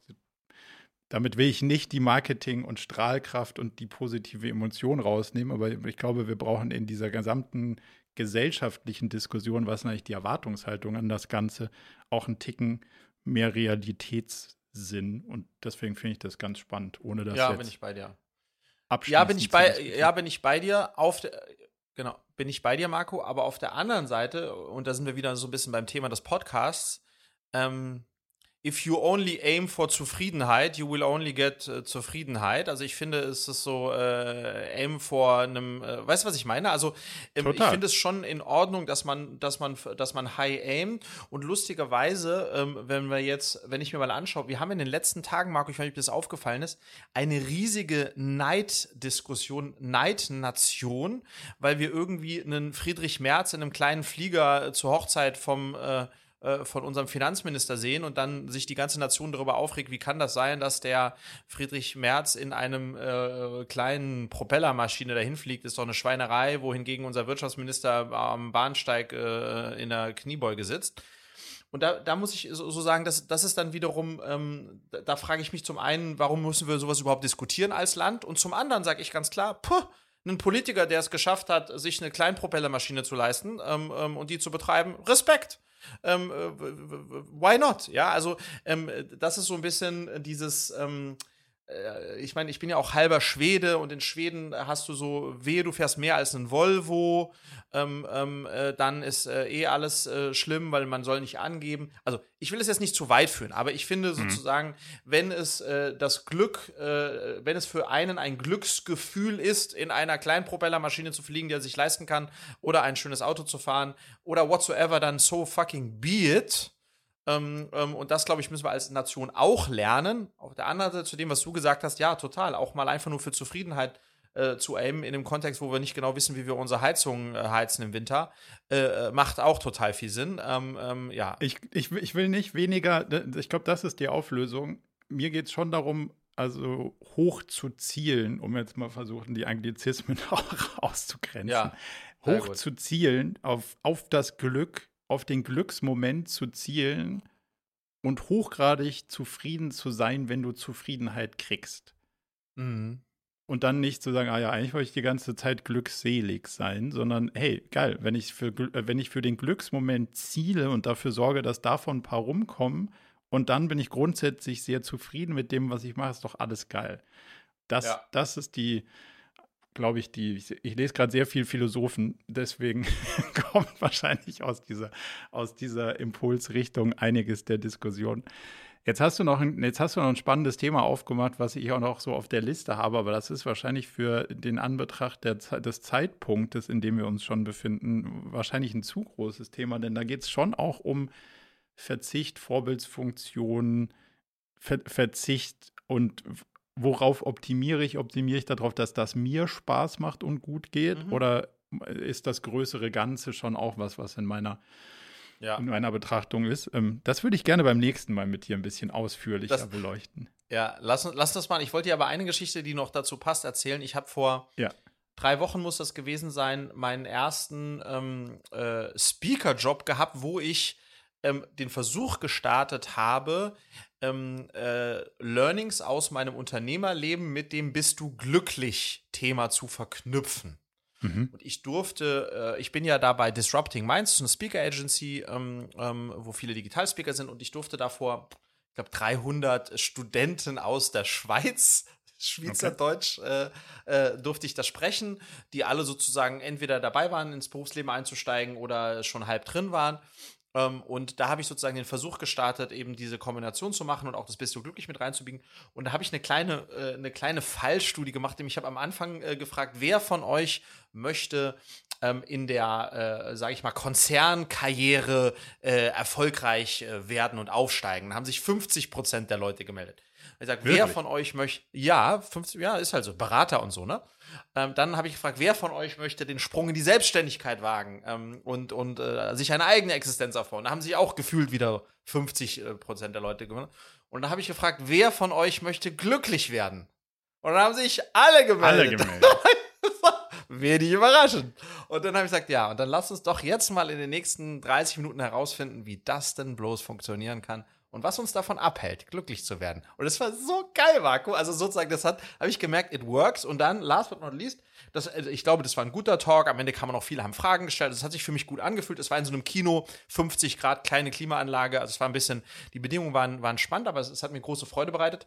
Damit will ich nicht die Marketing- und Strahlkraft und die positive Emotion rausnehmen, aber ich glaube, wir brauchen in dieser gesamten gesellschaftlichen Diskussion, was eigentlich die Erwartungshaltung an das Ganze, auch ein Ticken mehr Realitätssinn. Und deswegen finde ich das ganz spannend, ohne dass Ja, bin ich bei dir. Ja, bin ich bei, ja, bin ich bei dir. Auf der, genau, bin ich bei dir, Marco. Aber auf der anderen Seite, und da sind wir wieder so ein bisschen beim Thema des Podcasts, ähm, if you only aim for Zufriedenheit, you will only get äh, Zufriedenheit. Also ich finde, es ist so äh, aim for einem, äh, weißt du, was ich meine? Also ähm, ich finde es schon in Ordnung, dass man, dass man, dass man high aim und lustigerweise, ähm, wenn wir jetzt, wenn ich mir mal anschaue, wir haben in den letzten Tagen, Marco, ich weiß nicht, ob das aufgefallen ist, eine riesige Neiddiskussion, Neidnation, weil wir irgendwie einen Friedrich Merz in einem kleinen Flieger zur Hochzeit vom äh, äh, von unserem Finanzminister sehen und dann sich die ganze Nation darüber aufregt, wie kann das sein, dass der Friedrich Merz in einem äh, kleinen Propellermaschine dahin fliegt, ist doch eine Schweinerei, wohingegen unser Wirtschaftsminister am Bahnsteig äh, in der Kniebeuge sitzt. Und da, da muss ich so, sagen, das, das ist dann wiederum, ähm, da, da frage ich mich zum einen, warum müssen wir sowas überhaupt diskutieren als Land? Und zum anderen sage ich ganz klar, puh, ein Politiker, der es geschafft hat, sich eine Kleinpropellermaschine zu leisten ähm, ähm, und die zu betreiben, Respekt. Ähm, äh, why not? Ja, also ähm, das ist so ein bisschen dieses ähm, äh, ich meine, ich bin ja auch halber Schwede und in Schweden hast du so, wehe, du fährst mehr als ein Volvo, ähm, ähm, äh, dann ist äh, eh alles äh, schlimm, weil man soll nicht angeben. Also ich will es jetzt nicht zu weit führen, aber ich finde mhm. sozusagen, wenn es äh, das Glück, äh, wenn es für einen ein Glücksgefühl ist, in einer kleinen Propellermaschine zu fliegen, die er sich leisten kann, oder ein schönes Auto zu fahren, oder whatsoever, dann so fucking be it ähm, ähm, und das, glaube ich, müssen wir als Nation auch lernen. Auf der anderen Seite zu dem, was du gesagt hast, ja, total. Auch mal einfach nur für Zufriedenheit äh, zu aimen in einem Kontext, wo wir nicht genau wissen, wie wir unsere Heizungen äh, heizen im Winter, äh, äh macht auch total viel Sinn. Ähm, ähm, ja. Ich, ich, ich will nicht weniger, ich glaube, das ist die Auflösung. Mir geht es schon darum, also hoch zu zielen, um jetzt mal versuchen, die Anglizismen auch auszugrenzen. Ja, hoch zu zielen auf, auf das Glück auf den Glücksmoment zu zielen und hochgradig zufrieden zu sein, wenn du Zufriedenheit kriegst. Mhm. Und dann nicht zu sagen, ah ja, eigentlich wollte ich die ganze Zeit glückselig sein, sondern hey, geil, wenn ich für, äh, wenn ich für den Glücksmoment ziele und dafür sorge, dass davon ein paar rumkommen und dann bin ich grundsätzlich sehr zufrieden mit dem, was ich mache, ist doch alles geil. Das, ja. das ist die, glaube ich, die, ich, ich lese gerade sehr viel Philosophen, deswegen kommt wahrscheinlich aus dieser, aus dieser Impulsrichtung einiges der Diskussion. Jetzt hast du noch ein, jetzt hast du noch ein spannendes Thema aufgemacht, was ich auch noch so auf der Liste habe, aber das ist wahrscheinlich für den Anbetracht der, des Zeitpunktes, in dem wir uns schon befinden, wahrscheinlich ein zu großes Thema, denn da geht es schon auch um Verzicht, Vorbildsfunktion, Ver Verzicht und worauf optimiere ich? Optimiere ich darauf, dass das mir Spaß macht und gut geht? Mhm. Oder ist das größere Ganze schon auch was, was in meiner, ja. in meiner Betrachtung ist? Ähm, das würde ich gerne beim nächsten Mal mit dir ein bisschen ausführlicher das, beleuchten. Ja, lass, lass das mal. Ich wollte dir aber eine Geschichte, die noch dazu passt, erzählen. Ich habe vor ja. drei Wochen, muss das gewesen sein, meinen ersten ähm, äh, Speaker-Job gehabt, wo ich ähm, den Versuch gestartet habe, ähm, äh, Learnings aus meinem Unternehmerleben mit dem Bist du glücklich Thema zu verknüpfen. Mhm. Und ich durfte, äh, ich bin ja da bei Disrupting Minds, eine Speaker Agency, ähm, ähm, wo viele Digitalspeaker sind, und ich durfte davor, ich glaube, 300 Studenten aus der Schweiz Schweizerdeutsch okay. äh, äh, durfte ich da sprechen, die alle sozusagen entweder dabei waren, ins Berufsleben einzusteigen oder schon halb drin waren. Ähm, und da habe ich sozusagen den Versuch gestartet, eben diese Kombination zu machen und auch das Bist du glücklich mit reinzubiegen. Und da habe ich eine kleine, äh, eine kleine Fallstudie gemacht, nämlich ich habe am Anfang äh, gefragt, wer von euch möchte ähm, in der, äh, sage ich mal, Konzernkarriere äh, erfolgreich äh, werden und aufsteigen. Da haben sich 50 Prozent der Leute gemeldet. Ich sage, wer von euch möchte, ja, 50, ja, ist halt so, Berater und so, ne? Ähm, dann habe ich gefragt, wer von euch möchte den Sprung in die Selbstständigkeit wagen ähm, und, und äh, sich eine eigene Existenz aufbauen. Da haben sich auch gefühlt wieder 50 äh, Prozent der Leute gewonnen. Und dann habe ich gefragt, wer von euch möchte glücklich werden? Und dann haben sich alle gemeldet. Alle gemeldet. Wenig überraschend. Und dann habe ich gesagt, ja, und dann lass uns doch jetzt mal in den nächsten 30 Minuten herausfinden, wie das denn bloß funktionieren kann und was uns davon abhält, glücklich zu werden. Und das war so geil, Marco. Also sozusagen, das hat, habe ich gemerkt, it works. Und dann, last but not least, das, also ich glaube, das war ein guter Talk. Am Ende kann man auch viele haben Fragen gestellt. Das hat sich für mich gut angefühlt. Es war in so einem Kino, 50 Grad, kleine Klimaanlage. Also es war ein bisschen, die Bedingungen waren, waren spannend, aber es, es hat mir große Freude bereitet.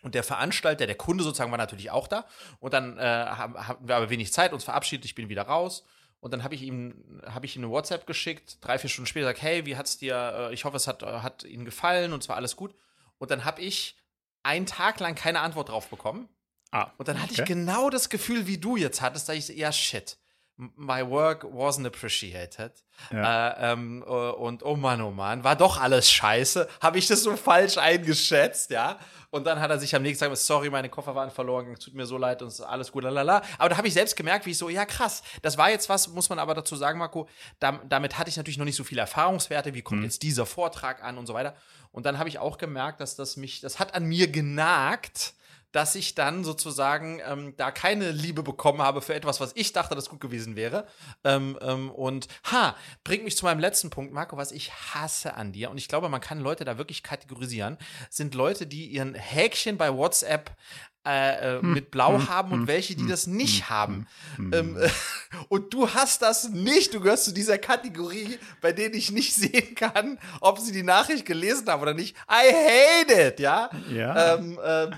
Und der Veranstalter, der Kunde sozusagen, war natürlich auch da. Und dann äh, haben wir aber wenig Zeit, uns verabschiedet, ich bin wieder raus. Und dann habe ich ihm, habe ich ihm eine WhatsApp geschickt, drei, vier Stunden später, gesagt, hey, wie hat's dir, äh, ich hoffe, es hat, äh, hat Ihnen gefallen und zwar alles gut. Und dann habe ich einen Tag lang keine Antwort drauf bekommen. Ah, und dann hatte okay. ich genau das Gefühl, wie du jetzt hattest, da ich, ja, shit, my work wasn't appreciated. Ja. Äh, ähm, äh, und oh Mann, oh Mann, war doch alles scheiße. Habe ich das so falsch eingeschätzt, ja? Und dann hat er sich am nächsten Tag gesagt, sorry, meine Koffer waren verloren, tut mir so leid und alles gut, lalala. Aber da habe ich selbst gemerkt, wie ich so, ja krass, das war jetzt was, muss man aber dazu sagen, Marco, da, damit hatte ich natürlich noch nicht so viele Erfahrungswerte, wie kommt mhm. jetzt dieser Vortrag an und so weiter. Und dann habe ich auch gemerkt, dass das mich, das hat an mir genagt, dass ich dann sozusagen ähm, da keine Liebe bekommen habe für etwas, was ich dachte, das gut gewesen wäre. Ähm, ähm, und ha, bringt mich zu meinem letzten Punkt, Marco, was ich hasse an dir. Und ich glaube, man kann Leute da wirklich kategorisieren. Sind Leute, die ihren Häkchen bei WhatsApp äh, äh, hm. mit Blau hm. haben und hm. welche, die hm. das nicht hm. haben. Hm. Ähm, und du hast das nicht. Du gehörst zu dieser Kategorie, bei denen ich nicht sehen kann, ob sie die Nachricht gelesen haben oder nicht. I hate it, ja. ja. Ähm, äh,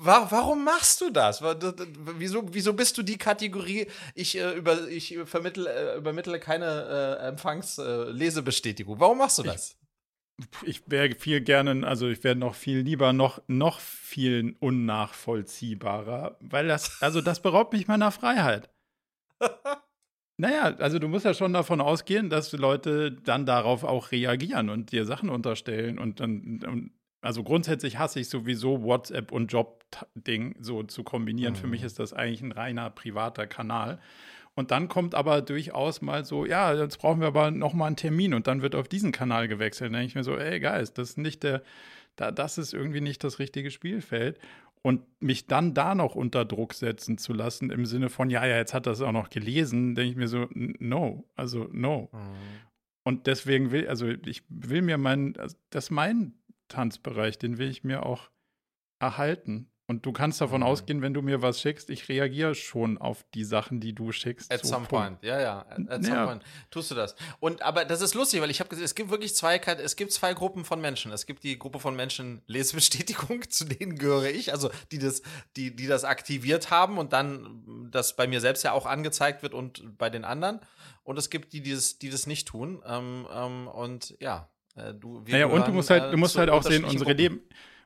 wa warum machst du das? Wieso, wieso bist du die Kategorie? Ich, äh, über, ich vermittle, äh, übermittle keine äh, Empfangsllesebestätigung. warum machst du das? ich wäre viel gerne, also ich wäre noch viel lieber, noch, noch viel unnachvollziehbarer, weil das, also das beraubt mich meiner Freiheit. naja, also du musst ja schon davon ausgehen, dass Leute dann darauf auch reagieren und dir Sachen unterstellen und dann, und, also grundsätzlich hasse ich sowieso WhatsApp und Job-Ding so zu kombinieren. Mhm. Für mich mhm. ist das eigentlich ein reiner privater Kanal. Und dann kommt aber durchaus mal so, ja, jetzt brauchen wir aber nochmal einen Termin und dann wird auf diesen Kanal gewechselt. Dann denke ich mir so, ey, Geist, das ist nicht der, da, das ist irgendwie nicht das richtige Spielfeld. Und mich dann da noch unter Druck setzen zu lassen, im Sinne von, ja, ja, jetzt hat das auch noch gelesen, denke ich mir so, no, also no. Mhm. Und deswegen will, also ich will mir meinen, also das ist mein Tanzbereich, den will ich mir auch erhalten. Und du kannst davon Mhm. ausgehen, wenn du mir was schickst, ich reagiere schon auf die Sachen, die du schickst. At So, some Punkt. point, ja, ja. At, at some Ja. point tust du das. Und aber das ist lustig, weil ich habe gesehen, es gibt wirklich zwei, es gibt zwei Gruppen von Menschen. Es gibt die Gruppe von Menschen Lesebestätigung, zu denen gehöre ich, also die das, die, die das aktiviert haben und dann das bei mir selbst ja auch angezeigt wird und bei den anderen. Und es gibt die, die das, die das nicht tun. Ähm, ähm, und ja, äh, du. wir Naja, und du musst halt, äh, du musst zu halt auch sehen, unsere Gruppen. Leben,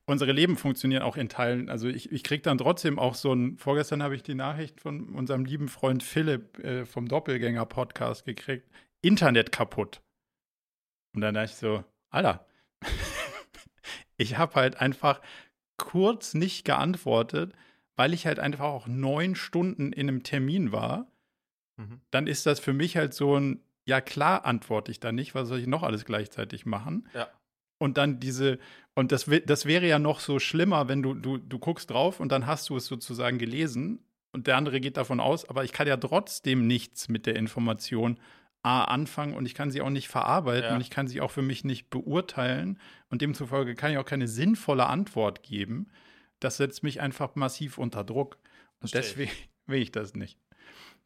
unsere Leben funktionieren auch in Teilen. Also ich, ich krieg dann trotzdem auch so ein, vorgestern habe ich die Nachricht von unserem lieben Freund Philipp äh, vom Doppelgänger-Podcast gekriegt, Internet kaputt. Und dann dachte ich so, Alter, ich habe halt einfach kurz nicht geantwortet, weil ich halt einfach auch neun Stunden in einem Termin war. Mhm. Dann ist das für mich halt so ein, ja klar antworte ich da nicht, was soll ich noch alles gleichzeitig machen? Ja. Und dann diese, und das, das wäre ja noch so schlimmer, wenn du, du, du guckst drauf und dann hast du es sozusagen gelesen und der andere geht davon aus, aber ich kann ja trotzdem nichts mit der Information A anfangen und ich kann sie auch nicht verarbeiten Ja. und ich kann sie auch für mich nicht beurteilen und demzufolge kann ich auch keine sinnvolle Antwort geben. Das setzt mich einfach massiv unter Druck und Verstehe deswegen will ich das nicht.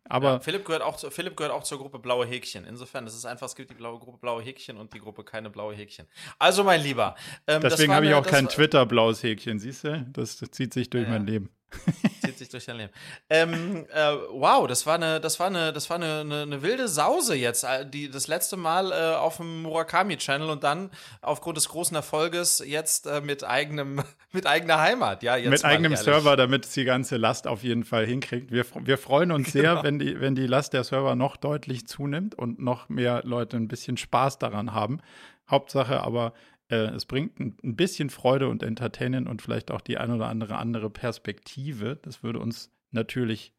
Aber ja, Philipp, gehört auch zu, Philipp gehört auch zur Gruppe blaue Häkchen. Insofern, es ist einfach, es gibt die blaue Gruppe blaue Häkchen und die Gruppe keine blaue Häkchen. Also, mein Lieber. Ähm, deswegen habe ich auch kein Twitter-blaues Häkchen, siehst du? Das, das zieht sich durch Ja, mein. Leben. zieht sich durch dein Leben. Ähm, äh, wow, das war eine, das war eine, das war eine, eine, eine wilde Sause jetzt. Äh, Die, das letzte Mal äh, auf dem Murakami-Channel und dann aufgrund des großen Erfolges jetzt äh, mit eigenem, mit eigener Heimat. Ja, jetzt Mit eigenem ehrlich. Server, damit es die ganze Last auf jeden Fall hinkriegt. Wir, wir freuen uns sehr, Genau. wenn die, wenn die Last der Server noch deutlich zunimmt und noch mehr Leute ein bisschen Spaß daran haben. Hauptsache aber, es bringt ein, bisschen Freude und Entertainen und vielleicht auch die ein oder andere andere Perspektive. Das würde uns natürlich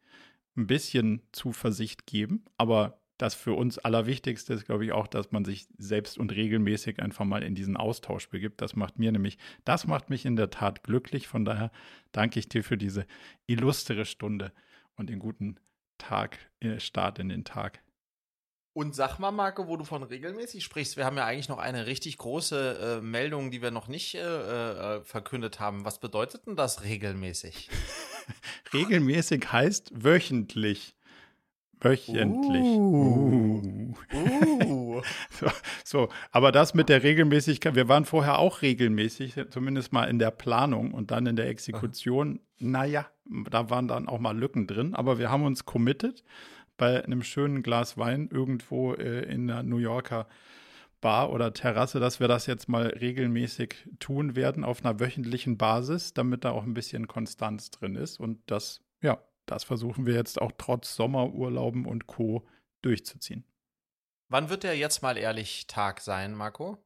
ein bisschen Zuversicht geben, aber das für uns Allerwichtigste ist, glaube ich, auch, dass man sich selbst und regelmäßig einfach mal in diesen Austausch begibt. Das macht mir nämlich, das macht mich in der Tat glücklich. Von daher danke ich dir für diese illustre Stunde und den guten Tag, äh, Start in den Tag. Und sag mal, Marco, wo du von regelmäßig sprichst, wir haben ja eigentlich noch eine richtig große äh, Meldung, die wir noch nicht äh, äh, verkündet haben. Was bedeutet denn das regelmäßig? Regelmäßig heißt wöchentlich. Wöchentlich. Uh. Uh. Uh. So, so, aber das mit der Regelmäßigkeit, wir waren vorher auch regelmäßig, zumindest mal in der Planung und dann in der Exekution. Naja, da waren dann auch mal Lücken drin, aber wir haben uns committed bei einem schönen Glas Wein irgendwo äh, in der New Yorker Bar oder Terrasse, dass wir das jetzt mal regelmäßig tun werden auf einer wöchentlichen Basis, damit da auch ein bisschen Konstanz drin ist. Und das, ja, das versuchen wir jetzt auch trotz Sommerurlauben und Co. durchzuziehen. Wann wird der jetzt mal ehrlich Tag sein, Marco?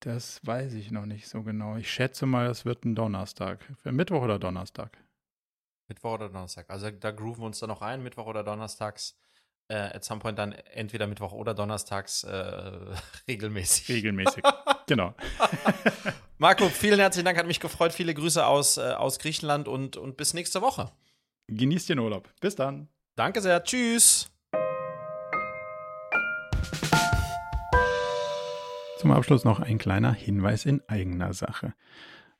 Das weiß ich noch nicht so genau. Ich schätze mal, es wird ein Donnerstag. Für Mittwoch oder Donnerstag? Mittwoch oder Donnerstag. Also da grooven wir uns dann noch ein, Mittwoch oder Donnerstags. Äh, at some point dann entweder Mittwoch oder Donnerstags äh, regelmäßig. Regelmäßig. genau. Marco, vielen herzlichen Dank, hat mich gefreut. Viele Grüße aus, äh, aus Griechenland und, und bis nächste Woche. Genießt den Urlaub. Bis dann. Danke sehr. Tschüss. Zum Abschluss noch ein kleiner Hinweis in eigener Sache.